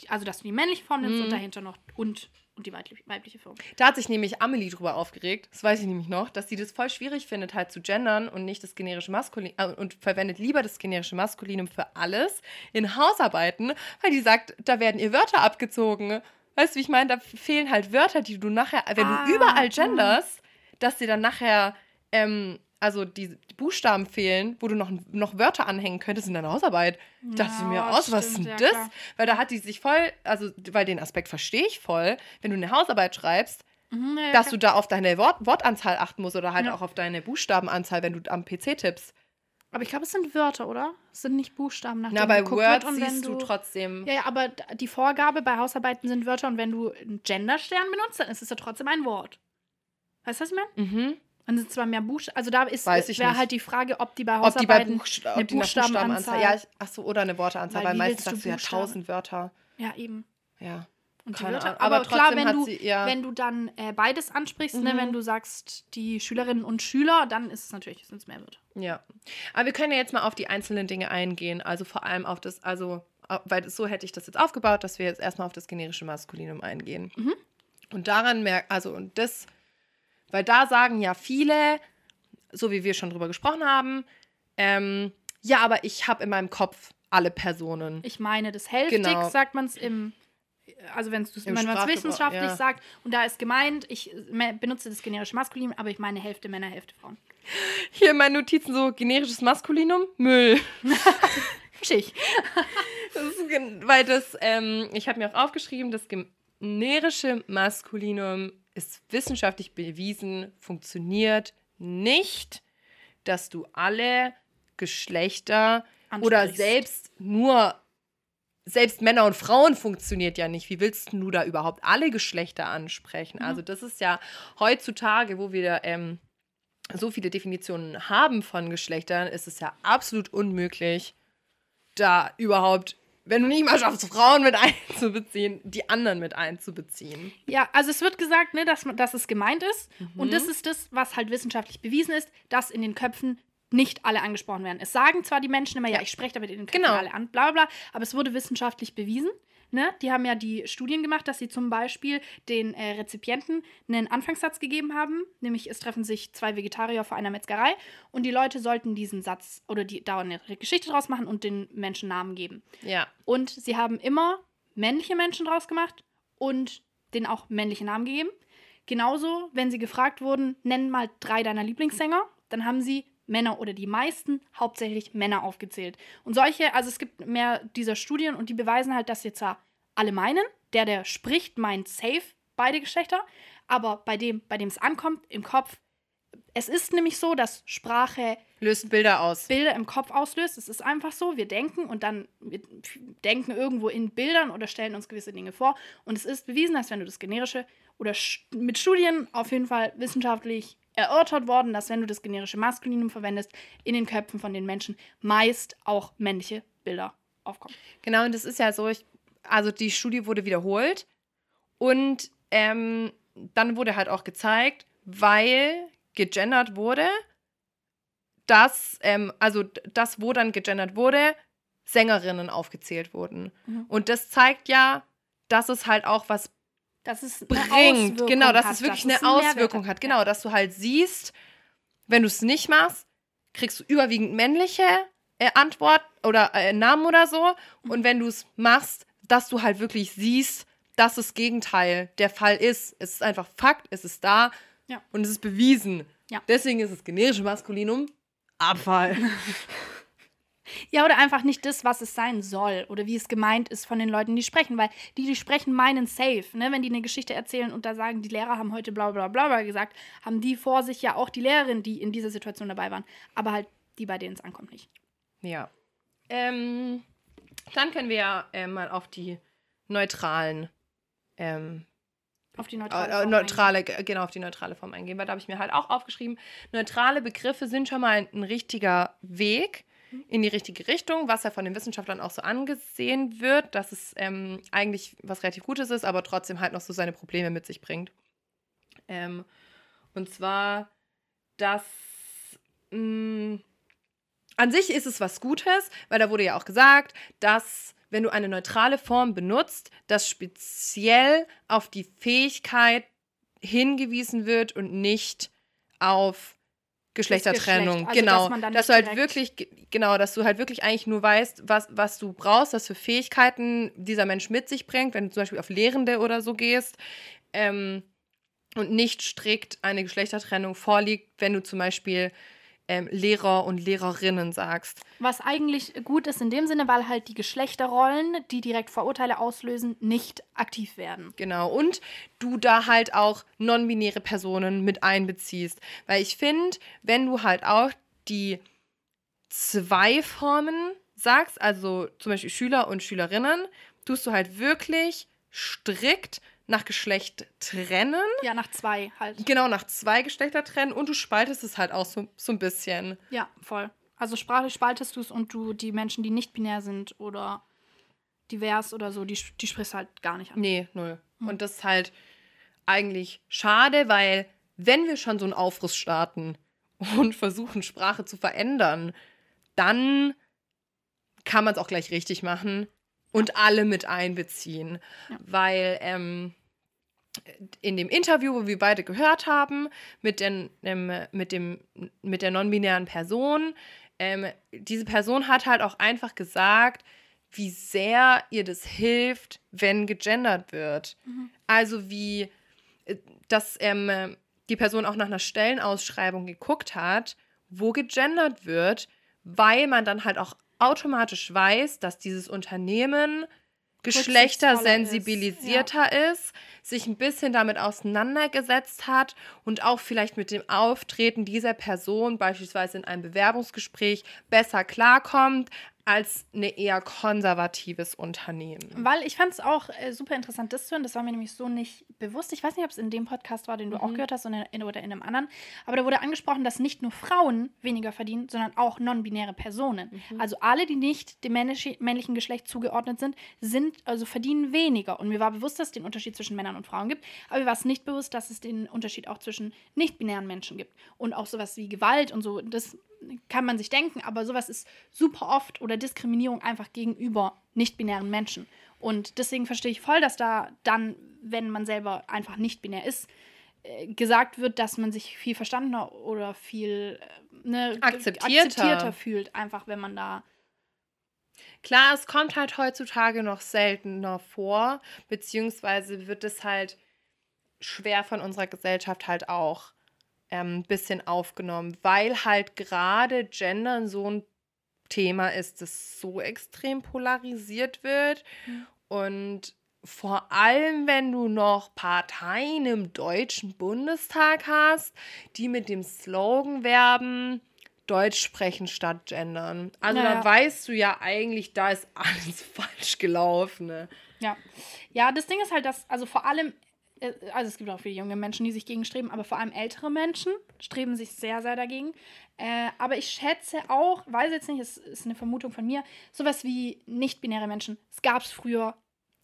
also dass du die männliche Form nimmst mhm. und dahinter noch und und die weibliche Form. Da hat sich nämlich Amelie drüber aufgeregt, das weiß ich nämlich noch, dass sie das voll schwierig findet, halt zu gendern und nicht das generische Maskulin äh, und verwendet lieber das generische Maskulinum für alles in Hausarbeiten, weil die sagt, da werden ihr Wörter abgezogen. Weißt du, wie ich meine? Da fehlen halt Wörter, die du nachher, wenn ah, du überall genderst, dass dir dann nachher, ähm, also die Buchstaben fehlen, wo du noch, noch Wörter anhängen könntest in deiner Hausarbeit. Ja, dachte ich mir aus, was ist denn das? Ja, weil da hat die sich voll, also, weil den Aspekt verstehe ich voll, wenn du eine Hausarbeit schreibst, mhm, ja, dass du da auf deine Wort Wortanzahl achten musst oder halt auch auf deine Buchstabenanzahl, wenn du am PC tippst. Aber ich glaube, es sind Wörter, oder? Es sind nicht Buchstaben nach Na, bei Word siehst du, du, trotzdem. Ja, ja, aber die Vorgabe bei Hausarbeiten sind Wörter und wenn du einen Genderstern benutzt, dann ist es ja trotzdem ein Wort. Weißt du, was ich meine? Mhm. Dann sind zwar mehr Buchstaben. Also da ist wäre halt die Frage, ob die bei Hausarbeiten ob die bei Buchsta eine Buchstabenanzahl. Ja, achso, oder eine Worteanzahl, weil, weil meistens sagst du ja tausend Wörter. Ja, eben. Ja. Und Keine Wörter, aber, aber klar, wenn du, sie, ja. wenn du dann äh, beides ansprichst, mhm. ne, wenn du sagst, die Schülerinnen und Schüler, dann ist es natürlich, sind es mehr Wörter. Ja. Aber wir können ja jetzt mal auf die einzelnen Dinge eingehen. Also vor allem auf das, also, weil so hätte ich das jetzt aufgebaut, dass wir jetzt erstmal auf das generische Maskulinum eingehen. Mhm. Und daran merkt, also, und das, weil da sagen ja viele, so wie wir schon drüber gesprochen haben, ähm, ja, aber ich habe in meinem Kopf alle Personen. Ich meine, das hälftig, genau. sagt man es im also wenn man es wissenschaftlich ja. sagt, und da ist gemeint, ich benutze das generische Maskulinum, aber ich meine Hälfte Männer, Hälfte Frauen. Hier in meinen Notizen so generisches Maskulinum, Müll. Schicht. weil das, ähm, ich habe mir auch aufgeschrieben, das generische Maskulinum ist wissenschaftlich bewiesen, funktioniert nicht, dass du alle Geschlechter oder selbst nur selbst Männer und Frauen funktioniert ja nicht. Wie willst du da überhaupt alle Geschlechter ansprechen? Mhm. Also das ist ja heutzutage, wo wir ähm, so viele Definitionen haben von Geschlechtern, ist es ja absolut unmöglich, da überhaupt, wenn du nicht mal schaffst, Frauen mit einzubeziehen, die anderen mit einzubeziehen. Ja, also es wird gesagt, ne, dass, dass es gemeint ist. Mhm. Und das ist das, was halt wissenschaftlich bewiesen ist, dass in den Köpfen nicht alle angesprochen werden. Es sagen zwar die Menschen immer, ja, ich spreche damit in den genau. alle an, bla bla, aber es wurde wissenschaftlich bewiesen. Ne? Die haben ja die Studien gemacht, dass sie zum Beispiel den äh, Rezipienten einen Anfangssatz gegeben haben, nämlich es treffen sich zwei Vegetarier vor einer Metzgerei und die Leute sollten diesen Satz oder die da eine Geschichte draus machen und den Menschen Namen geben. Ja. Und sie haben immer männliche Menschen draus gemacht und denen auch männliche Namen gegeben. Genauso, wenn sie gefragt wurden, nenn mal drei deiner Lieblingssänger, dann haben sie Männer oder die meisten hauptsächlich Männer aufgezählt. Und solche, also es gibt mehr dieser Studien und die beweisen halt, dass jetzt zwar alle meinen, der, der spricht, meint safe beide Geschlechter, aber bei dem, bei dem es ankommt, im Kopf, es ist nämlich so, dass Sprache löst Bilder aus. Bilder im Kopf auslöst. Es ist einfach so. Wir denken und dann wir denken irgendwo in Bildern oder stellen uns gewisse Dinge vor. Und es ist bewiesen, dass wenn du das generische oder mit Studien auf jeden Fall wissenschaftlich erörtert worden, dass wenn du das generische Maskulinum verwendest, in den Köpfen von den Menschen meist auch männliche Bilder aufkommen. Genau, und das ist ja so, ich, also die Studie wurde wiederholt und ähm, dann wurde halt auch gezeigt, weil gegendert wurde, dass, ähm, also das, wo dann gegendert wurde, Sängerinnen aufgezählt wurden. Mhm. Und das zeigt ja, dass es halt auch was dass es bringt. Genau, dass hat, es wirklich dass eine Auswirkung hat. hat. Genau, dass du halt siehst, wenn du es nicht machst, kriegst du überwiegend männliche äh, Antwort oder äh, Namen oder so. Und wenn du es machst, dass du halt wirklich siehst, dass das Gegenteil der Fall ist. Es ist einfach Fakt, es ist da Ja. und es ist bewiesen. Ja. Deswegen ist es generische Maskulinum Abfall. Ja, oder einfach nicht das, was es sein soll oder wie es gemeint ist von den Leuten, die sprechen, weil die, die sprechen, meinen safe. Ne? Wenn die eine Geschichte erzählen und da sagen, die Lehrer haben heute bla bla bla bla gesagt, haben die vor sich ja auch die Lehrerin, die in dieser Situation dabei waren. Aber halt die, bei denen es ankommt, nicht. Ja. Ähm, dann können wir ja äh, mal auf die neutralen ähm, Auf die Äh, neutrale. äh, Form neutrale, g- genau, auf die neutrale Form eingehen, weil da habe ich mir halt auch aufgeschrieben, neutrale Begriffe sind schon mal ein, ein richtiger Weg in die richtige Richtung, was ja von den Wissenschaftlern auch so angesehen wird, dass es ähm, eigentlich was relativ Gutes ist, aber trotzdem halt noch so seine Probleme mit sich bringt. Ähm, und zwar, dass mh, an sich ist es was Gutes, weil da wurde ja auch gesagt, dass wenn du eine neutrale Form benutzt, das speziell auf die Fähigkeit hingewiesen wird und nicht auf Geschlechtertrennung. Geschlecht, also genau, dass man dann dass du halt wirklich, ge- genau, dass du halt wirklich eigentlich nur weißt, was, was du brauchst, was für Fähigkeiten dieser Mensch mit sich bringt, wenn du zum Beispiel auf Lehrende oder so gehst. Ähm, und nicht strikt eine Geschlechtertrennung vorliegt, wenn du zum Beispiel ähm, Lehrer und Lehrerinnen sagst. Was eigentlich gut ist in dem Sinne, weil halt die Geschlechterrollen, die direkt Vorurteile auslösen, nicht aktiv werden. Genau. Und du da halt auch non-binäre Personen mit einbeziehst. Weil ich finde, wenn du halt auch die zwei Formen sagst, also zum Beispiel Schüler und Schülerinnen, tust du halt wirklich strikt nach Geschlecht trennen. Ja, nach zwei halt. Genau, nach zwei Geschlechter trennen und du spaltest es halt auch so, so ein bisschen. Ja, voll. Also sprachlich spaltest du es und du die Menschen, die nicht binär sind oder divers oder so, die, die sprichst halt gar nicht an. Nee, null. Und das ist halt eigentlich schade, weil wenn wir schon so einen Aufriss starten und versuchen, Sprache zu verändern, dann kann man es auch gleich richtig machen und alle mit einbeziehen. Ja. Weil ähm, in dem Interview, wo wir beide gehört haben, mit, den, ähm, mit, dem, mit der non-binären Person, ähm, diese Person hat halt auch einfach gesagt, wie sehr ihr das hilft, wenn gegendert wird. Also wie, äh, dass ähm, äh, die Person auch nach einer Stellenausschreibung geguckt hat, wo gegendert wird, weil man dann halt auch automatisch weiß, dass dieses Unternehmen geschlechtersensibilisierter ist, sich ein bisschen damit auseinandergesetzt hat und auch vielleicht mit dem Auftreten dieser Person beispielsweise in einem Bewerbungsgespräch besser klarkommt als ein eher konservatives Unternehmen. Weil ich fand es auch äh, super interessant, das zu hören. Das war mir nämlich so nicht bewusst. Ich weiß nicht, ob es in dem Podcast war, den du auch gehört hast oder in, oder in einem anderen. Aber da wurde angesprochen, dass nicht nur Frauen weniger verdienen, sondern auch non-binäre Personen. Also alle, die nicht dem männlich, männlichen Geschlecht zugeordnet sind, sind, also verdienen weniger. Und mir war bewusst, dass es den Unterschied zwischen Männern und Frauen gibt. Aber mir war es nicht bewusst, dass es den Unterschied auch zwischen nicht-binären Menschen gibt. Und auch sowas wie Gewalt und so. Das kann man sich denken, aber sowas ist super oft oder Diskriminierung einfach gegenüber nicht-binären Menschen. Und deswegen verstehe ich voll, dass da dann, wenn man selber einfach nicht binär ist, äh, gesagt wird, dass man sich viel verstandener oder viel äh, ne, Akzeptierter. akzeptierter fühlt, einfach wenn man da. Klar, es kommt halt heutzutage noch seltener vor, beziehungsweise wird es halt schwer von unserer Gesellschaft halt auch ähm, bisschen aufgenommen, weil halt gerade Gendern so ein Thema ist, das so extrem polarisiert wird. Und vor allem, wenn du noch Parteien im Deutschen Bundestag hast, die mit dem Slogan werben, Deutsch sprechen statt gendern. Also Naja. da weißt du ja eigentlich, da ist alles falsch gelaufen. Ne? Ja. Ja, das Ding ist halt, dass, also vor allem, also es gibt auch viele junge Menschen, die sich gegen streben, aber vor allem ältere Menschen streben sich sehr, sehr dagegen. Äh, aber ich schätze auch, weiß jetzt nicht, es ist eine Vermutung von mir, sowas wie nicht-binäre Menschen, es gab es früher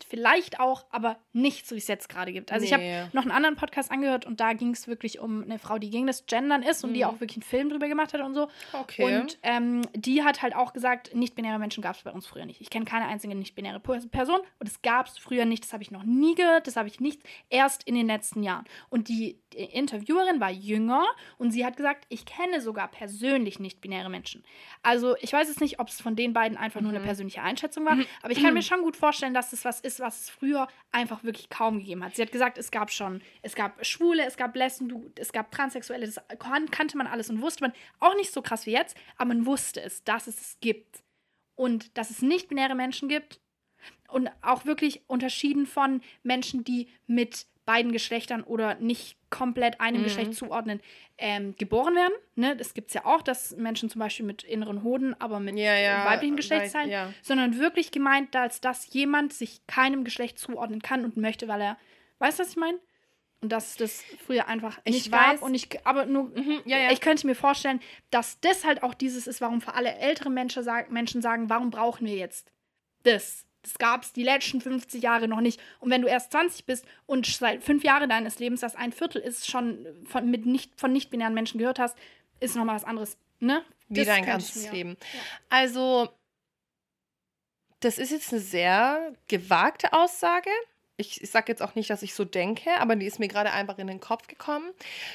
vielleicht auch, aber nicht so, wie es jetzt gerade gibt. Also ich Nee. habe noch einen anderen Podcast angehört und da ging es wirklich um eine Frau, die gegen das Gendern ist und die auch wirklich einen Film drüber gemacht hat und so. Mhm. Okay. Und ähm, die hat halt auch gesagt, nicht-binäre Menschen gab es bei uns früher nicht. Ich kenne keine einzige nicht-binäre Per- Person und es gab es früher nicht. Das habe ich noch nie gehört, das habe ich nicht erst in den letzten Jahren. Und die, die Interviewerin war jünger und sie hat gesagt, ich kenne sogar persönlich nicht-binäre Menschen. Also ich weiß jetzt nicht, ob es von den beiden einfach nur eine persönliche Einschätzung war, aber ich kann mir schon gut vorstellen, dass es was ist, was es früher einfach wirklich kaum gegeben hat. Sie hat gesagt, es gab schon, es gab Schwule, es gab Lesben, es gab Transsexuelle, das kan kannte man alles und wusste man auch nicht so krass wie jetzt, aber man wusste es, dass es es gibt. Und dass es nicht-binäre Menschen gibt und auch wirklich unterschieden von Menschen, die mit beiden Geschlechtern oder nicht komplett einem Mhm. Geschlecht zuordnen, ähm, geboren werden. Ne? Das gibt es ja auch, dass Menschen zum Beispiel mit inneren Hoden, aber mit Ja, ja, weiblichen weil- Geschlechtsteilen, ja. sondern wirklich gemeint, als dass jemand sich keinem Geschlecht zuordnen kann und möchte, weil er, weißt du, was ich meine? Und dass das früher einfach Ich nicht weiß. gab und ich, aber nur, Mhm, ich könnte mir vorstellen, dass das halt auch dieses ist, warum für alle ältere Menschen, sag, Menschen sagen, warum brauchen wir jetzt das? Das gab es die letzten 50 Jahre noch nicht. Und wenn du erst 20 bist und seit fünf Jahren deines Lebens das ein Viertel ist, schon von, mit nicht, von nicht-binären Menschen gehört hast, ist nochmal was anderes. Ne? Wie dein ganzes Leben. Also, das ist jetzt eine sehr gewagte Aussage. Ich, ich sage jetzt auch nicht, dass ich so denke, aber die ist mir gerade einfach in den Kopf gekommen.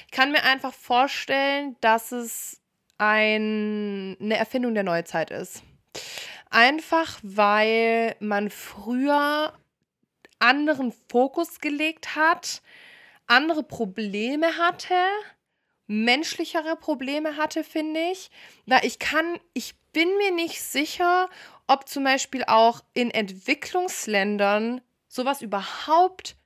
Ich kann mir einfach vorstellen, dass es ein, eine Erfindung der Neuzeit ist. Einfach weil man früher anderen Fokus gelegt hat, andere Probleme hatte, menschlichere Probleme hatte, finde ich. Weil ich kann, ich bin mir nicht sicher, ob zum Beispiel auch in Entwicklungsländern sowas überhaupt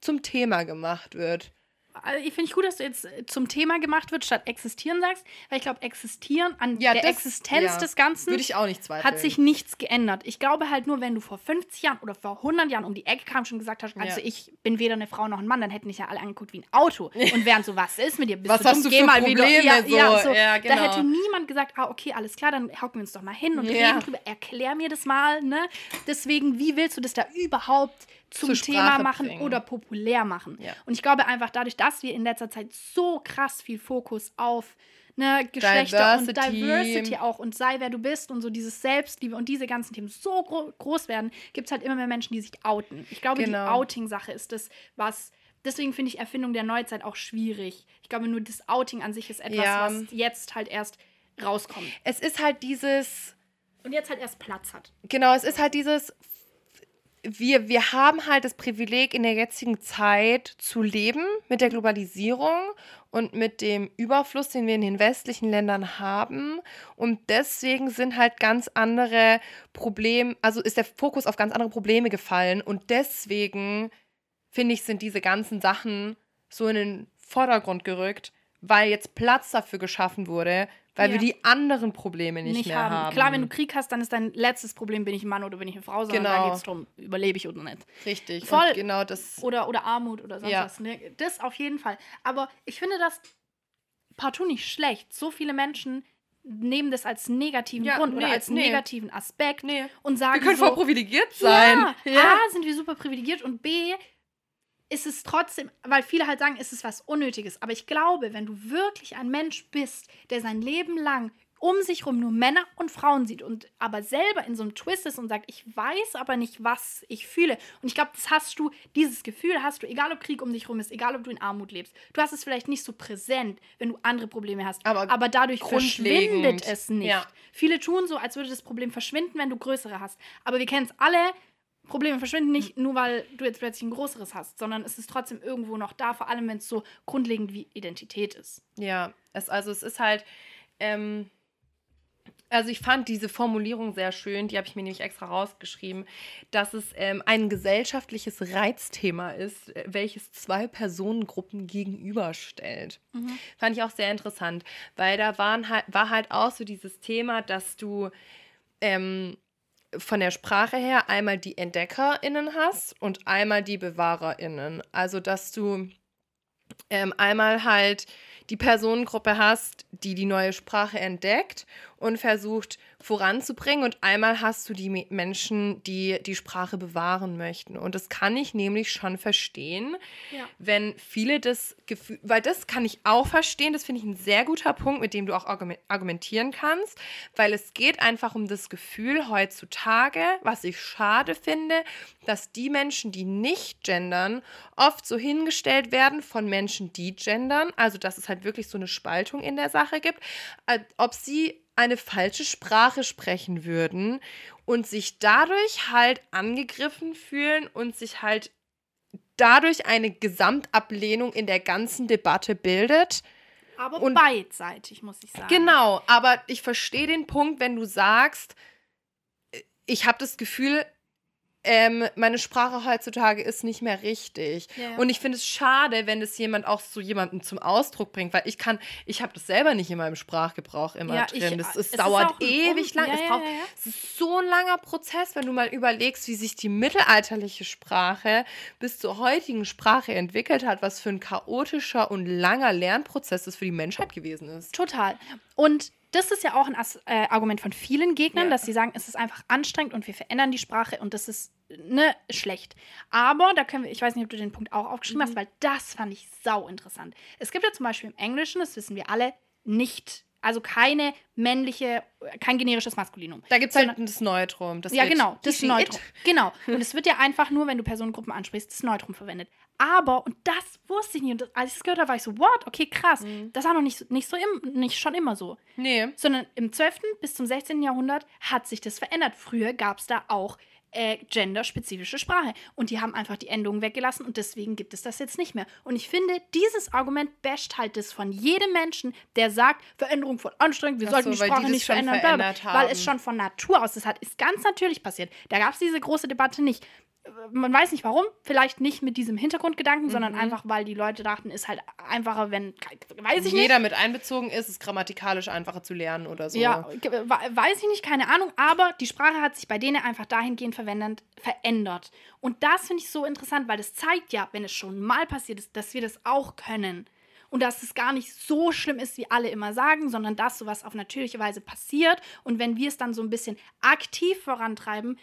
zum Thema gemacht wird. Also ich finde ich gut, dass du jetzt äh, zum Thema gemacht wird, statt existieren sagst, weil ich glaube, existieren an Ja, der das- Existenz ja, des Ganzen Würde ich auch nicht zweifeln. hat sich nichts geändert. Ich glaube halt nur, wenn du vor 50 Jahren oder vor 100 Jahren um die Ecke kamst und gesagt hast, also Ja. ich bin weder eine Frau noch ein Mann, dann hätten dich ja alle angeguckt wie ein Auto. Und während so, was ist mit dir? Bist Was du hast dumm? du für mal wieder. Probleme? Ja, ja, So, ja, Da genau. hätte niemand gesagt, ah, okay, alles klar, dann hocken wir uns doch mal hin und reden drüber. Erklär mir das mal, ne? Deswegen, wie willst du das da überhaupt zum Thema machen bringen. oder populär machen? Ja. Und ich glaube einfach dadurch, dass wir in letzter Zeit so krass viel Fokus auf ne, Geschlechter und Diversity. Diversity auch und sei wer du bist und so dieses Selbstliebe und diese ganzen Themen so gro groß werden, gibt es halt immer mehr Menschen, die sich outen. Ich glaube, Genau. die Outing-Sache ist das, was. Deswegen finde ich Erfindung der Neuzeit auch schwierig. Ich glaube, nur das Outing an sich ist etwas, Ja. was jetzt halt erst rauskommt. Es ist halt dieses, Und jetzt halt erst Platz hat. genau, es ist halt dieses, wir, wir haben halt das Privileg in der jetzigen Zeit zu leben mit der Globalisierung und mit dem Überfluss, den wir in den westlichen Ländern haben. Und deswegen sind halt ganz andere Probleme, also ist der Fokus auf ganz andere Probleme gefallen. Und deswegen, finde ich, sind diese ganzen Sachen so in den Vordergrund gerückt, weil jetzt Platz dafür geschaffen wurde, weil wir Ja. die anderen Probleme nicht, mehr haben. Klar, wenn du Krieg hast, dann ist dein letztes Problem, bin ich ein Mann oder bin ich eine Frau, sondern da Genau. geht es darum, überlebe ich oder nicht. Richtig. Voll. Und genau das. Oder, oder Armut oder sonst Ja. was. Ne? Das auf jeden Fall. Aber ich finde das partout nicht schlecht. So viele Menschen nehmen das als negativen Ja, Grund oder nee, als nee. negativen Aspekt Nee. und sagen Wir können so, voll privilegiert sein. Ja, A, sind wir super privilegiert und B, ist es trotzdem, weil viele halt sagen, ist es was Unnötiges. Aber ich glaube, wenn du wirklich ein Mensch bist, der sein Leben lang um sich rum nur Männer und Frauen sieht und aber selber in so einem Twist ist und sagt, ich weiß aber nicht, was ich fühle. Und ich glaube, das hast du, dieses Gefühl hast du, egal ob Krieg um dich rum ist, egal ob du in Armut lebst. Du hast es vielleicht nicht so präsent, wenn du andere Probleme hast. Aber aber dadurch verschwindet es nicht. ja. Viele tun so, als würde das Problem verschwinden, wenn du größere hast. Aber wir kennen es alle, Probleme verschwinden nicht nur, weil du jetzt plötzlich ein größeres hast, sondern es ist trotzdem irgendwo noch da, vor allem wenn es so grundlegend wie Identität ist. Ja, es, also es ist halt, ähm, also ich fand diese Formulierung sehr schön, die habe ich mir nämlich extra rausgeschrieben, dass es ähm, ein gesellschaftliches Reizthema ist, äh, welches zwei Personengruppen gegenüberstellt. Fand ich auch sehr interessant, weil da waren halt, war halt auch so dieses Thema, dass du ähm, von der Sprache her einmal die EntdeckerInnen hast und einmal die BewahrerInnen. Also, dass du ähm, einmal halt die Personengruppe hast, die die neue Sprache entdeckt und versucht voranzubringen und einmal hast du die Me- Menschen, die die Sprache bewahren möchten. Und das kann ich nämlich schon verstehen, Ja. wenn viele das Gefühl, weil das kann ich auch verstehen, das finde ich ein sehr guter Punkt, mit dem du auch argumen- argumentieren kannst, weil es geht einfach um das Gefühl heutzutage, was ich schade finde, dass die Menschen, die nicht gendern, oft so hingestellt werden von Menschen, die gendern, also dass es halt wirklich so eine Spaltung in der Sache gibt, als ob sie eine falsche Sprache sprechen würden und sich dadurch halt angegriffen fühlen und sich halt dadurch eine Gesamtablehnung in der ganzen Debatte bildet. Aber Und- beidseitig, muss ich sagen. Genau, aber ich verstehe den Punkt, wenn du sagst, äh, ich habe das Gefühl, ähm, meine Sprache heutzutage ist nicht mehr richtig. Ja. Und ich finde es schade, wenn das jemand auch so jemandem zum Ausdruck bringt, weil ich kann, ich habe das selber nicht in meinem Sprachgebrauch immer Ja, drin. ich- das es es ist dauert auch ein ewig lang. ja, es, braucht, ja. es ist so ein langer Prozess, wenn du mal überlegst, wie sich die mittelalterliche Sprache bis zur heutigen Sprache entwickelt hat, was für ein chaotischer und langer Lernprozess das für die Menschheit gewesen ist. Total. Und das ist ja auch ein As äh, Argument von vielen Gegnern, Ja. dass sie sagen, es ist einfach anstrengend und wir verändern die Sprache und das ist ne, schlecht. Aber da können wir, ich weiß nicht, ob du den Punkt auch aufgeschrieben Mhm. hast, weil das fand ich sau interessant. Es gibt ja zum Beispiel im Englischen, das wissen wir alle, nicht, also keine männliche, kein generisches Maskulinum. Da gibt es halt das Neutrum. Das Ja, It. genau, das It. Neutrum. Genau. Und es wird ja einfach nur, wenn du Personengruppen ansprichst, das Neutrum verwendet. Aber, und das wusste ich nicht, und das, als ich es gehört habe, war ich so, what? Okay, krass. Mhm. Das war noch nicht, so- nicht, so im, nicht schon immer so. Nee. Sondern im 12. bis zum 16. Jahrhundert hat sich das verändert. Früher gab es da auch äh, genderspezifische Sprache. Und die haben einfach die Endungen weggelassen und deswegen gibt es das jetzt nicht mehr. Und ich finde, dieses Argument basht halt das von jedem Menschen, der sagt, Veränderung von anstrengend, wir Ach sollten so, die die Sprache das nicht verändern, weil es schon von Natur aus das hat, ist ganz natürlich passiert. Da gab es diese große Debatte nicht. Man weiß nicht warum, vielleicht nicht mit diesem Hintergrundgedanken, sondern einfach, weil die Leute dachten, ist halt einfacher, wenn, weiß ich nicht. Jeder mit einbezogen ist, ist grammatikalisch einfacher zu lernen oder so. Ja, we- weiß ich nicht, keine Ahnung, aber die Sprache hat sich bei denen einfach dahingehend verändert. Und das finde ich so interessant, weil das zeigt ja, wenn es schon mal passiert ist, dass wir das auch können. Und dass es gar nicht so schlimm ist, wie alle immer sagen, sondern dass sowas auf natürliche Weise passiert. Und wenn wir es dann so ein bisschen aktiv vorantreiben,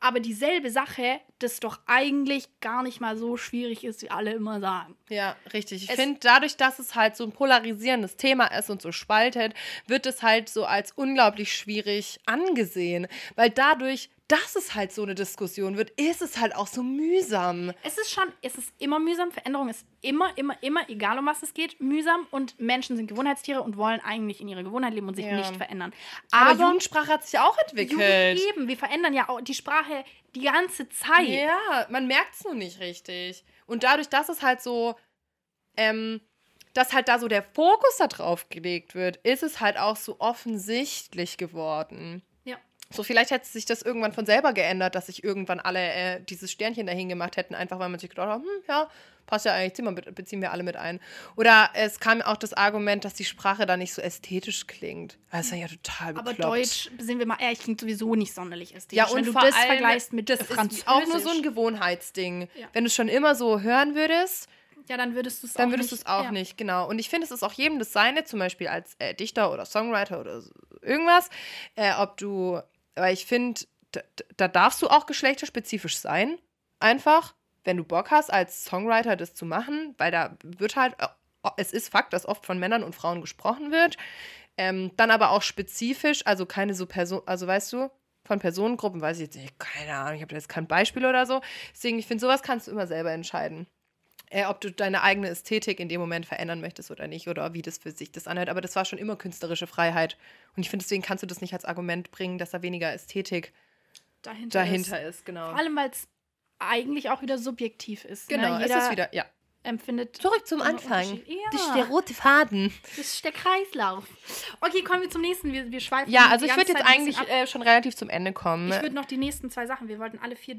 aber dieselbe Sache, das doch eigentlich gar nicht mal so schwierig ist, wie alle immer sagen. Ja, richtig. Ich finde, dadurch, dass es halt so ein polarisierendes Thema ist und so spaltet, wird es halt so als unglaublich schwierig angesehen. Weil dadurch, dass es halt so eine Diskussion wird, ist es halt auch so mühsam. Es ist schon, es ist immer mühsam. Veränderung ist immer, immer, immer, egal um was es geht, mühsam. Und Menschen sind Gewohnheitstiere und wollen eigentlich in ihrer Gewohnheit leben und sich Ja. nicht verändern. Aber, Aber, Jugendsprache hat sich ja auch entwickelt. Jugend eben, wir verändern ja auch die Sprache die ganze Zeit. Ja, man merkt es nur nicht richtig. Und dadurch, dass es halt so, ähm, dass halt da so der Fokus da drauf gelegt wird, ist es halt auch so offensichtlich geworden. Ja. So, vielleicht hätte sich das irgendwann von selber geändert, dass sich irgendwann alle äh, dieses Sternchen dahin gemacht hätten, einfach weil man sich gedacht hat, hm, ja, passt ja eigentlich, ziehen wir mit, beziehen wir alle mit ein. Oder es kam auch das Argument, dass die Sprache da nicht so ästhetisch klingt. Das ist ja total Aber bekloppt. Deutsch, sind wir mal ehrlich, klingt sowieso nicht sonderlich ästhetisch. Ja, und Wenn du das allem, vergleichst mit das Französisch, ist auch nur so ein Gewohnheitsding. Ja. Wenn du es schon immer so hören würdest, ja, dann würdest du es auch dann würdest du nicht. es auch ja. nicht, genau. Und ich finde, es ist auch jedem das Seine, zum Beispiel als äh, Dichter oder Songwriter oder so, irgendwas, äh, ob du, weil ich finde, da, da darfst du auch geschlechterspezifisch sein, einfach, wenn du Bock hast, als Songwriter das zu machen, weil da wird halt, äh, es ist Fakt, dass oft von Männern und Frauen gesprochen wird, ähm, dann aber auch spezifisch, also keine so Person, also weißt du, von Personengruppen weiß ich jetzt nicht, keine Ahnung, ich habe jetzt kein Beispiel oder so. Deswegen, ich finde, sowas kannst du immer selber entscheiden äh, ob du deine eigene Ästhetik in dem Moment verändern möchtest oder nicht oder wie das für sich das anhört. Aber das war schon immer künstlerische Freiheit. Und ich finde, deswegen kannst du das nicht als Argument bringen, dass da weniger Ästhetik dahinter, dahinter ist. ist. Genau. Vor allem, weil es eigentlich auch wieder subjektiv ist. Genau, ne? es Jeder ist wieder, ja. empfindet Zurück zum Anfang. Ja. Das ist der rote Faden. Das ist der Kreislauf. Okay, kommen wir zum nächsten. Wir, wir schweifen Ja, also ich würde jetzt Zeit eigentlich äh, schon relativ zum Ende kommen. Ich würde noch die nächsten zwei Sachen. Wir wollten alle vier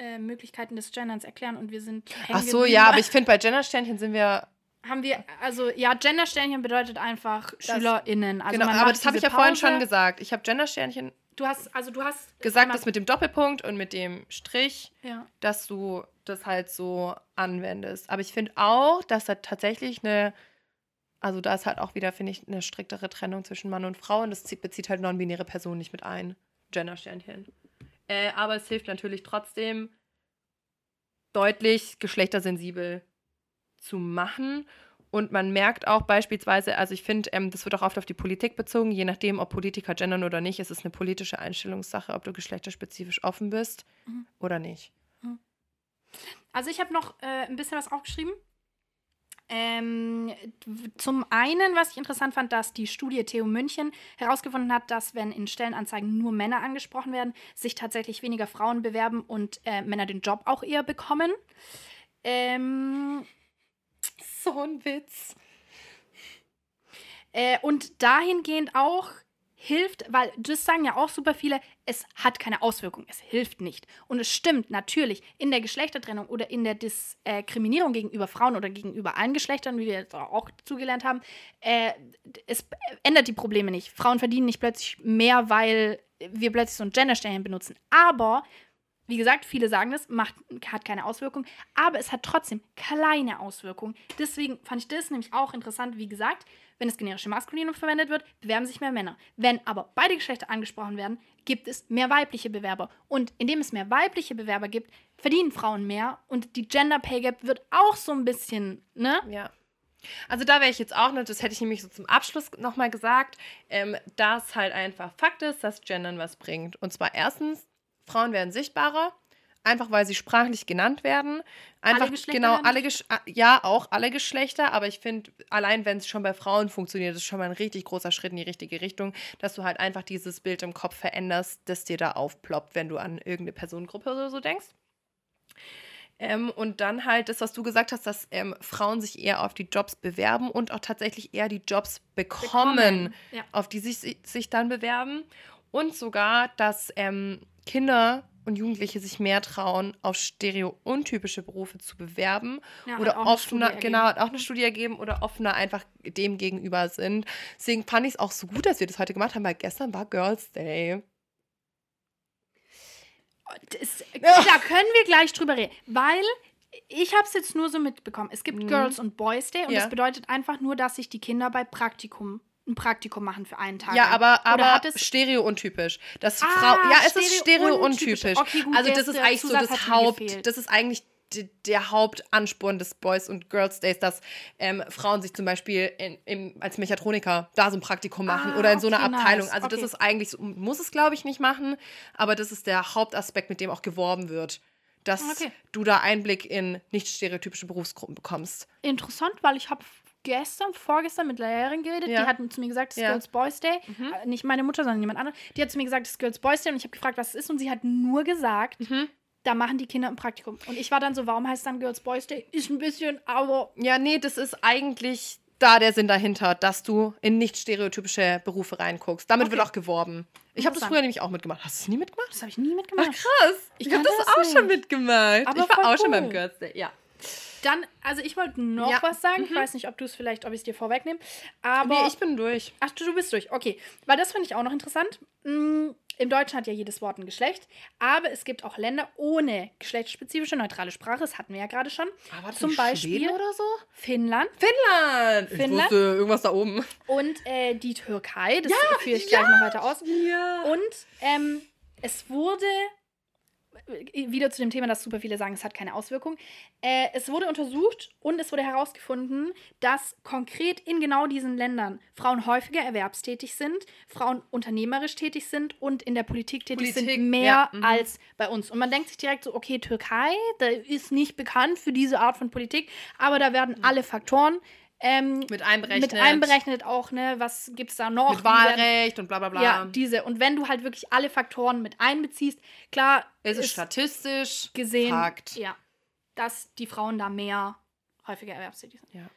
äh, Möglichkeiten des Genderns erklären und wir sind. Ach so, ja, aber ich finde, bei Gendersternchen sind wir. Haben wir, also ja, Gendersternchen bedeutet einfach SchülerInnen. Also genau, aber das habe ich ja vorhin Pause. schon gesagt. Ich habe Gendersternchen Du hast, also du hast gesagt, das mit dem Doppelpunkt und mit dem Strich. Ja. dass du das halt so anwendest. Aber ich finde auch, dass da tatsächlich eine Also da ist halt auch wieder, finde ich, eine striktere Trennung zwischen Mann und Frau und das zieht- bezieht halt non-binäre Personen nicht mit ein. Gender-Sternchen. Äh, aber es hilft natürlich trotzdem, deutlich geschlechtersensibel zu machen. Und man merkt auch beispielsweise, also ich finde, ähm, das wird auch oft auf die Politik bezogen, je nachdem, ob Politiker gendern oder nicht, ist es eine politische Einstellungssache, ob du geschlechterspezifisch offen bist Mhm. oder nicht. Also ich habe noch äh, ein bisschen was aufgeschrieben. Ähm, zum einen, was ich interessant fand, dass die Studie TU München herausgefunden hat, dass wenn in Stellenanzeigen nur Männer angesprochen werden, sich tatsächlich weniger Frauen bewerben und äh, Männer den Job auch eher bekommen. Ähm, So ein Witz. Äh, und dahingehend auch hilft, weil das sagen ja auch super viele, es hat keine Auswirkung, es hilft nicht. Und es stimmt natürlich, in der Geschlechtertrennung oder in der Diskriminierung gegenüber Frauen oder gegenüber allen Geschlechtern, wie wir jetzt auch zugelernt haben, äh, es ändert die Probleme nicht. Frauen verdienen nicht plötzlich mehr, weil wir plötzlich so ein Gendersternchen benutzen. Aber wie gesagt, viele sagen das, macht, hat keine Auswirkung, aber es hat trotzdem kleine Auswirkungen. Deswegen fand ich das nämlich auch interessant. Wie gesagt, wenn das generische Maskulinum verwendet wird, bewerben sich mehr Männer. Wenn aber beide Geschlechter angesprochen werden, gibt es mehr weibliche Bewerber. Und indem es mehr weibliche Bewerber gibt, verdienen Frauen mehr und die Gender Pay Gap wird auch so ein bisschen, ne? Ja. Also da wäre ich jetzt auch noch, das hätte ich nämlich so zum Abschluss nochmal gesagt, ähm, dass halt einfach Fakt ist, dass Gendern was bringt. Und zwar erstens, Frauen werden sichtbarer, einfach weil sie sprachlich genannt werden. Einfach Geschlechter genau alle Gesch ah, ja auch alle Geschlechter, aber ich finde allein wenn es schon bei Frauen funktioniert, ist schon mal ein richtig großer Schritt in die richtige Richtung, dass du halt einfach dieses Bild im Kopf veränderst, das dir da aufploppt, wenn du an irgendeine Personengruppe oder so denkst. Ähm, und dann halt das, was du gesagt hast, dass ähm, Frauen sich eher auf die Jobs bewerben und auch tatsächlich eher die Jobs bekommen, Ja. auf die sich, sich dann bewerben. Und sogar, dass ähm, Kinder und Jugendliche sich mehr trauen, auf stereotypische Berufe zu bewerben Ja, oder auch eine Studie offener, ergeben. genau, hat auch eine Studie ergeben oder offener einfach dem gegenüber sind. Deswegen fand ich es auch so gut, dass wir das heute gemacht haben, weil gestern war Girls Day. Das, Da können wir gleich drüber reden, weil ich habe es jetzt nur so mitbekommen. Es gibt Mhm. Girls und Boys Day und Ja. das bedeutet einfach nur, dass sich die Kinder bei Praktikum ein Praktikum machen für einen Tag. Ja, aber, aber stereotypisch. Das Ah, Frau, ja, es ist stereotypisch. Okay, gut, also das ist- eigentlich so Zusatz das hat mir Haupt, das ist eigentlich der Hauptansporn des Boys und Girls Days, dass ähm, Frauen sich zum Beispiel in, im, als Mechatroniker da so ein Praktikum machen Ah, oder in so einer okay, Abteilung. nice. Also das Okay. ist eigentlich, so, muss es glaube ich nicht machen, aber das ist der Hauptaspekt, mit dem auch geworben wird. Dass Okay. du da Einblick in nicht stereotypische Berufsgruppen bekommst. interessant, weil ich habe gestern, vorgestern mit einer Lehrerin geredet, Ja. die hat zu mir gesagt, das ist Ja. Girls Boys Day. Mhm. Äh, Nicht meine Mutter, sondern jemand anderes. Die hat zu mir gesagt, das ist Girls Boys Day und ich habe gefragt, was es ist und sie hat nur gesagt, Mhm. da machen die Kinder ein Praktikum. Und ich war dann so, warum heißt es dann Girls Boys Day? Ist ein bisschen, aber Ja, nee, das ist eigentlich da der Sinn dahinter, dass du in nicht stereotypische Berufe reinguckst. Damit Okay. wird auch geworben. Ich habe das früher nämlich auch mitgemacht. Hast du es nie mitgemacht? das habe ich nie mitgemacht. Krass. Ich Ich, habe das das auch nicht. schon mitgemacht. Aber ich war auch schon cool. beim Girls Day. Ja. Dann, also ich wollte noch Ja. was sagen. Ich Mhm. weiß nicht, ob du es vielleicht, ob ich es dir vorwegnehme. Aber nee, ich bin durch. Ach, du, du bist durch. Okay. Weil das finde ich auch noch interessant. Mm, Im Deutschen hat ja jedes Wort ein Geschlecht, aber es gibt auch Länder ohne geschlechtsspezifische neutrale Sprache. Das hatten wir ja gerade schon. Aber Zum Beispiel oder so? Finnland Finnland. Ich Finnland? wusste irgendwas da oben. und äh, die Türkei. Das führe ich ja. gleich noch weiter aus. Ja. Und ähm, es wurde wieder zu dem Thema, dass super viele sagen, es hat keine Auswirkung. Äh, es wurde untersucht und es wurde herausgefunden, dass konkret in genau diesen Ländern Frauen häufiger erwerbstätig sind, Frauen unternehmerisch tätig sind und in der Politik tätig Politik, sind mehr ja, mhm. als bei uns. Und man denkt sich direkt so, okay, Türkei, da ist nicht bekannt für diese Art von Politik, aber da werden alle Faktoren ähm, mit einberechnet. mit einberechnet auch, ne? Was gibt es da noch? Mit Wahlrecht und bla bla bla. ja, diese. Und wenn du halt wirklich alle Faktoren mit einbeziehst, klar es ist statistisch gesehen, Fakt. ja, dass die Frauen da mehr häufiger erwerbstätig sind.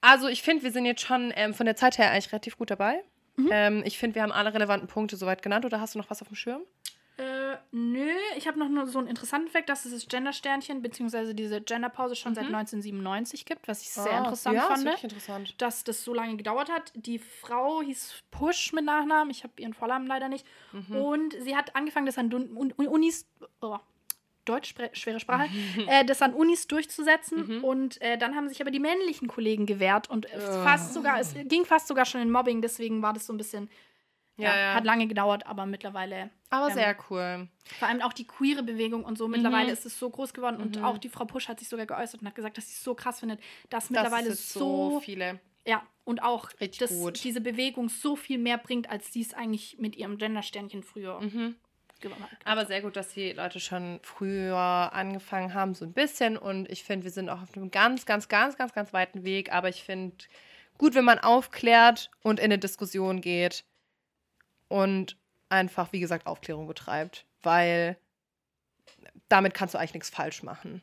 Also ich finde, wir sind jetzt schon ähm, von der Zeit her eigentlich relativ gut dabei. Mhm. Ähm, ich finde, wir haben alle relevanten Punkte soweit genannt. Oder hast du noch was auf dem Schirm? Äh, nö, ich habe noch nur so einen interessanten Fakt, dass es das Gender-Sternchen bzw. diese Genderpause schon seit Mhm. 1997 gibt, was ich sehr Ah, interessant ja, fand. wirklich interessant. Dass das so lange gedauert hat. Die Frau hieß Push mit Nachnamen, ich habe ihren Vornamen leider nicht. Mhm. Und sie hat angefangen, das an Un Un- Unis, oh, Deutsch, schwere Sprache, äh, das an Unis durchzusetzen. Mhm. Und äh, dann haben sich aber die männlichen Kollegen gewehrt und es Oh. fast sogar, es ging fast sogar schon in Mobbing, deswegen war das so ein bisschen, ja, Ja, hat lange gedauert, aber mittlerweile, Aber ähm, sehr cool. vor allem auch die queere Bewegung und so, mittlerweile Mhm. ist es so groß geworden und Mhm. auch die Frau Pusch hat sich sogar geäußert und hat gesagt, dass sie es so krass findet, dass Das mittlerweile so, viele. ja, und auch, Richtig dass gut. diese Bewegung so viel mehr bringt, als sie es eigentlich mit ihrem Gendersternchen früher Mhm. gewonnen hat. Aber sehr gut, dass die Leute schon früher angefangen haben, so ein bisschen. Und ich finde, wir sind auch auf einem ganz, ganz, ganz, ganz, ganz weiten Weg. Aber ich finde gut, wenn man aufklärt und in eine Diskussion geht und einfach, wie gesagt, Aufklärung betreibt. Weil damit kannst du eigentlich nichts falsch machen.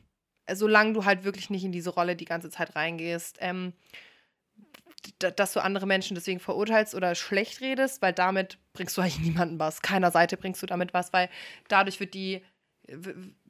Solange du halt wirklich nicht in diese Rolle die ganze Zeit reingehst. Ähm, dass du andere Menschen deswegen verurteilst oder schlecht redest, weil damit bringst du eigentlich niemandem was. Keiner Seite bringst du damit was, weil dadurch wird die,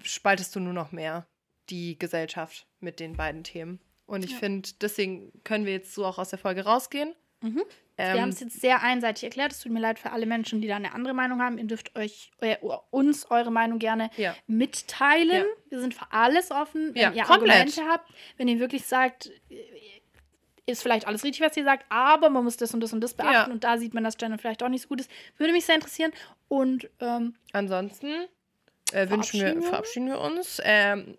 spaltest du nur noch mehr die Gesellschaft mit den beiden Themen. Und ich Ja. finde, deswegen können wir jetzt so auch aus der Folge rausgehen. Mhm. Ähm, Wir haben es jetzt sehr einseitig erklärt. Es tut mir leid für alle Menschen, die da eine andere Meinung haben. Ihr dürft euch äh, uns eure Meinung gerne ja. mitteilen. Ja. Wir sind für alles offen. Wenn Ja, ihr komplett. Argumente habt, wenn ihr wirklich sagt, äh, ist vielleicht alles richtig, was ihr sagt, aber man muss das und das und das beachten und da sieht man, dass Gender vielleicht auch nicht so gut ist. Würde mich sehr interessieren. Und ähm, Ansonsten äh, wünschen wir, Verabschieden wir uns. Ähm,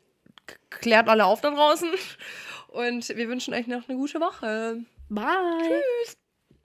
klärt alle auf da draußen. Und wir wünschen euch noch eine gute Woche. Bye. Tschüss.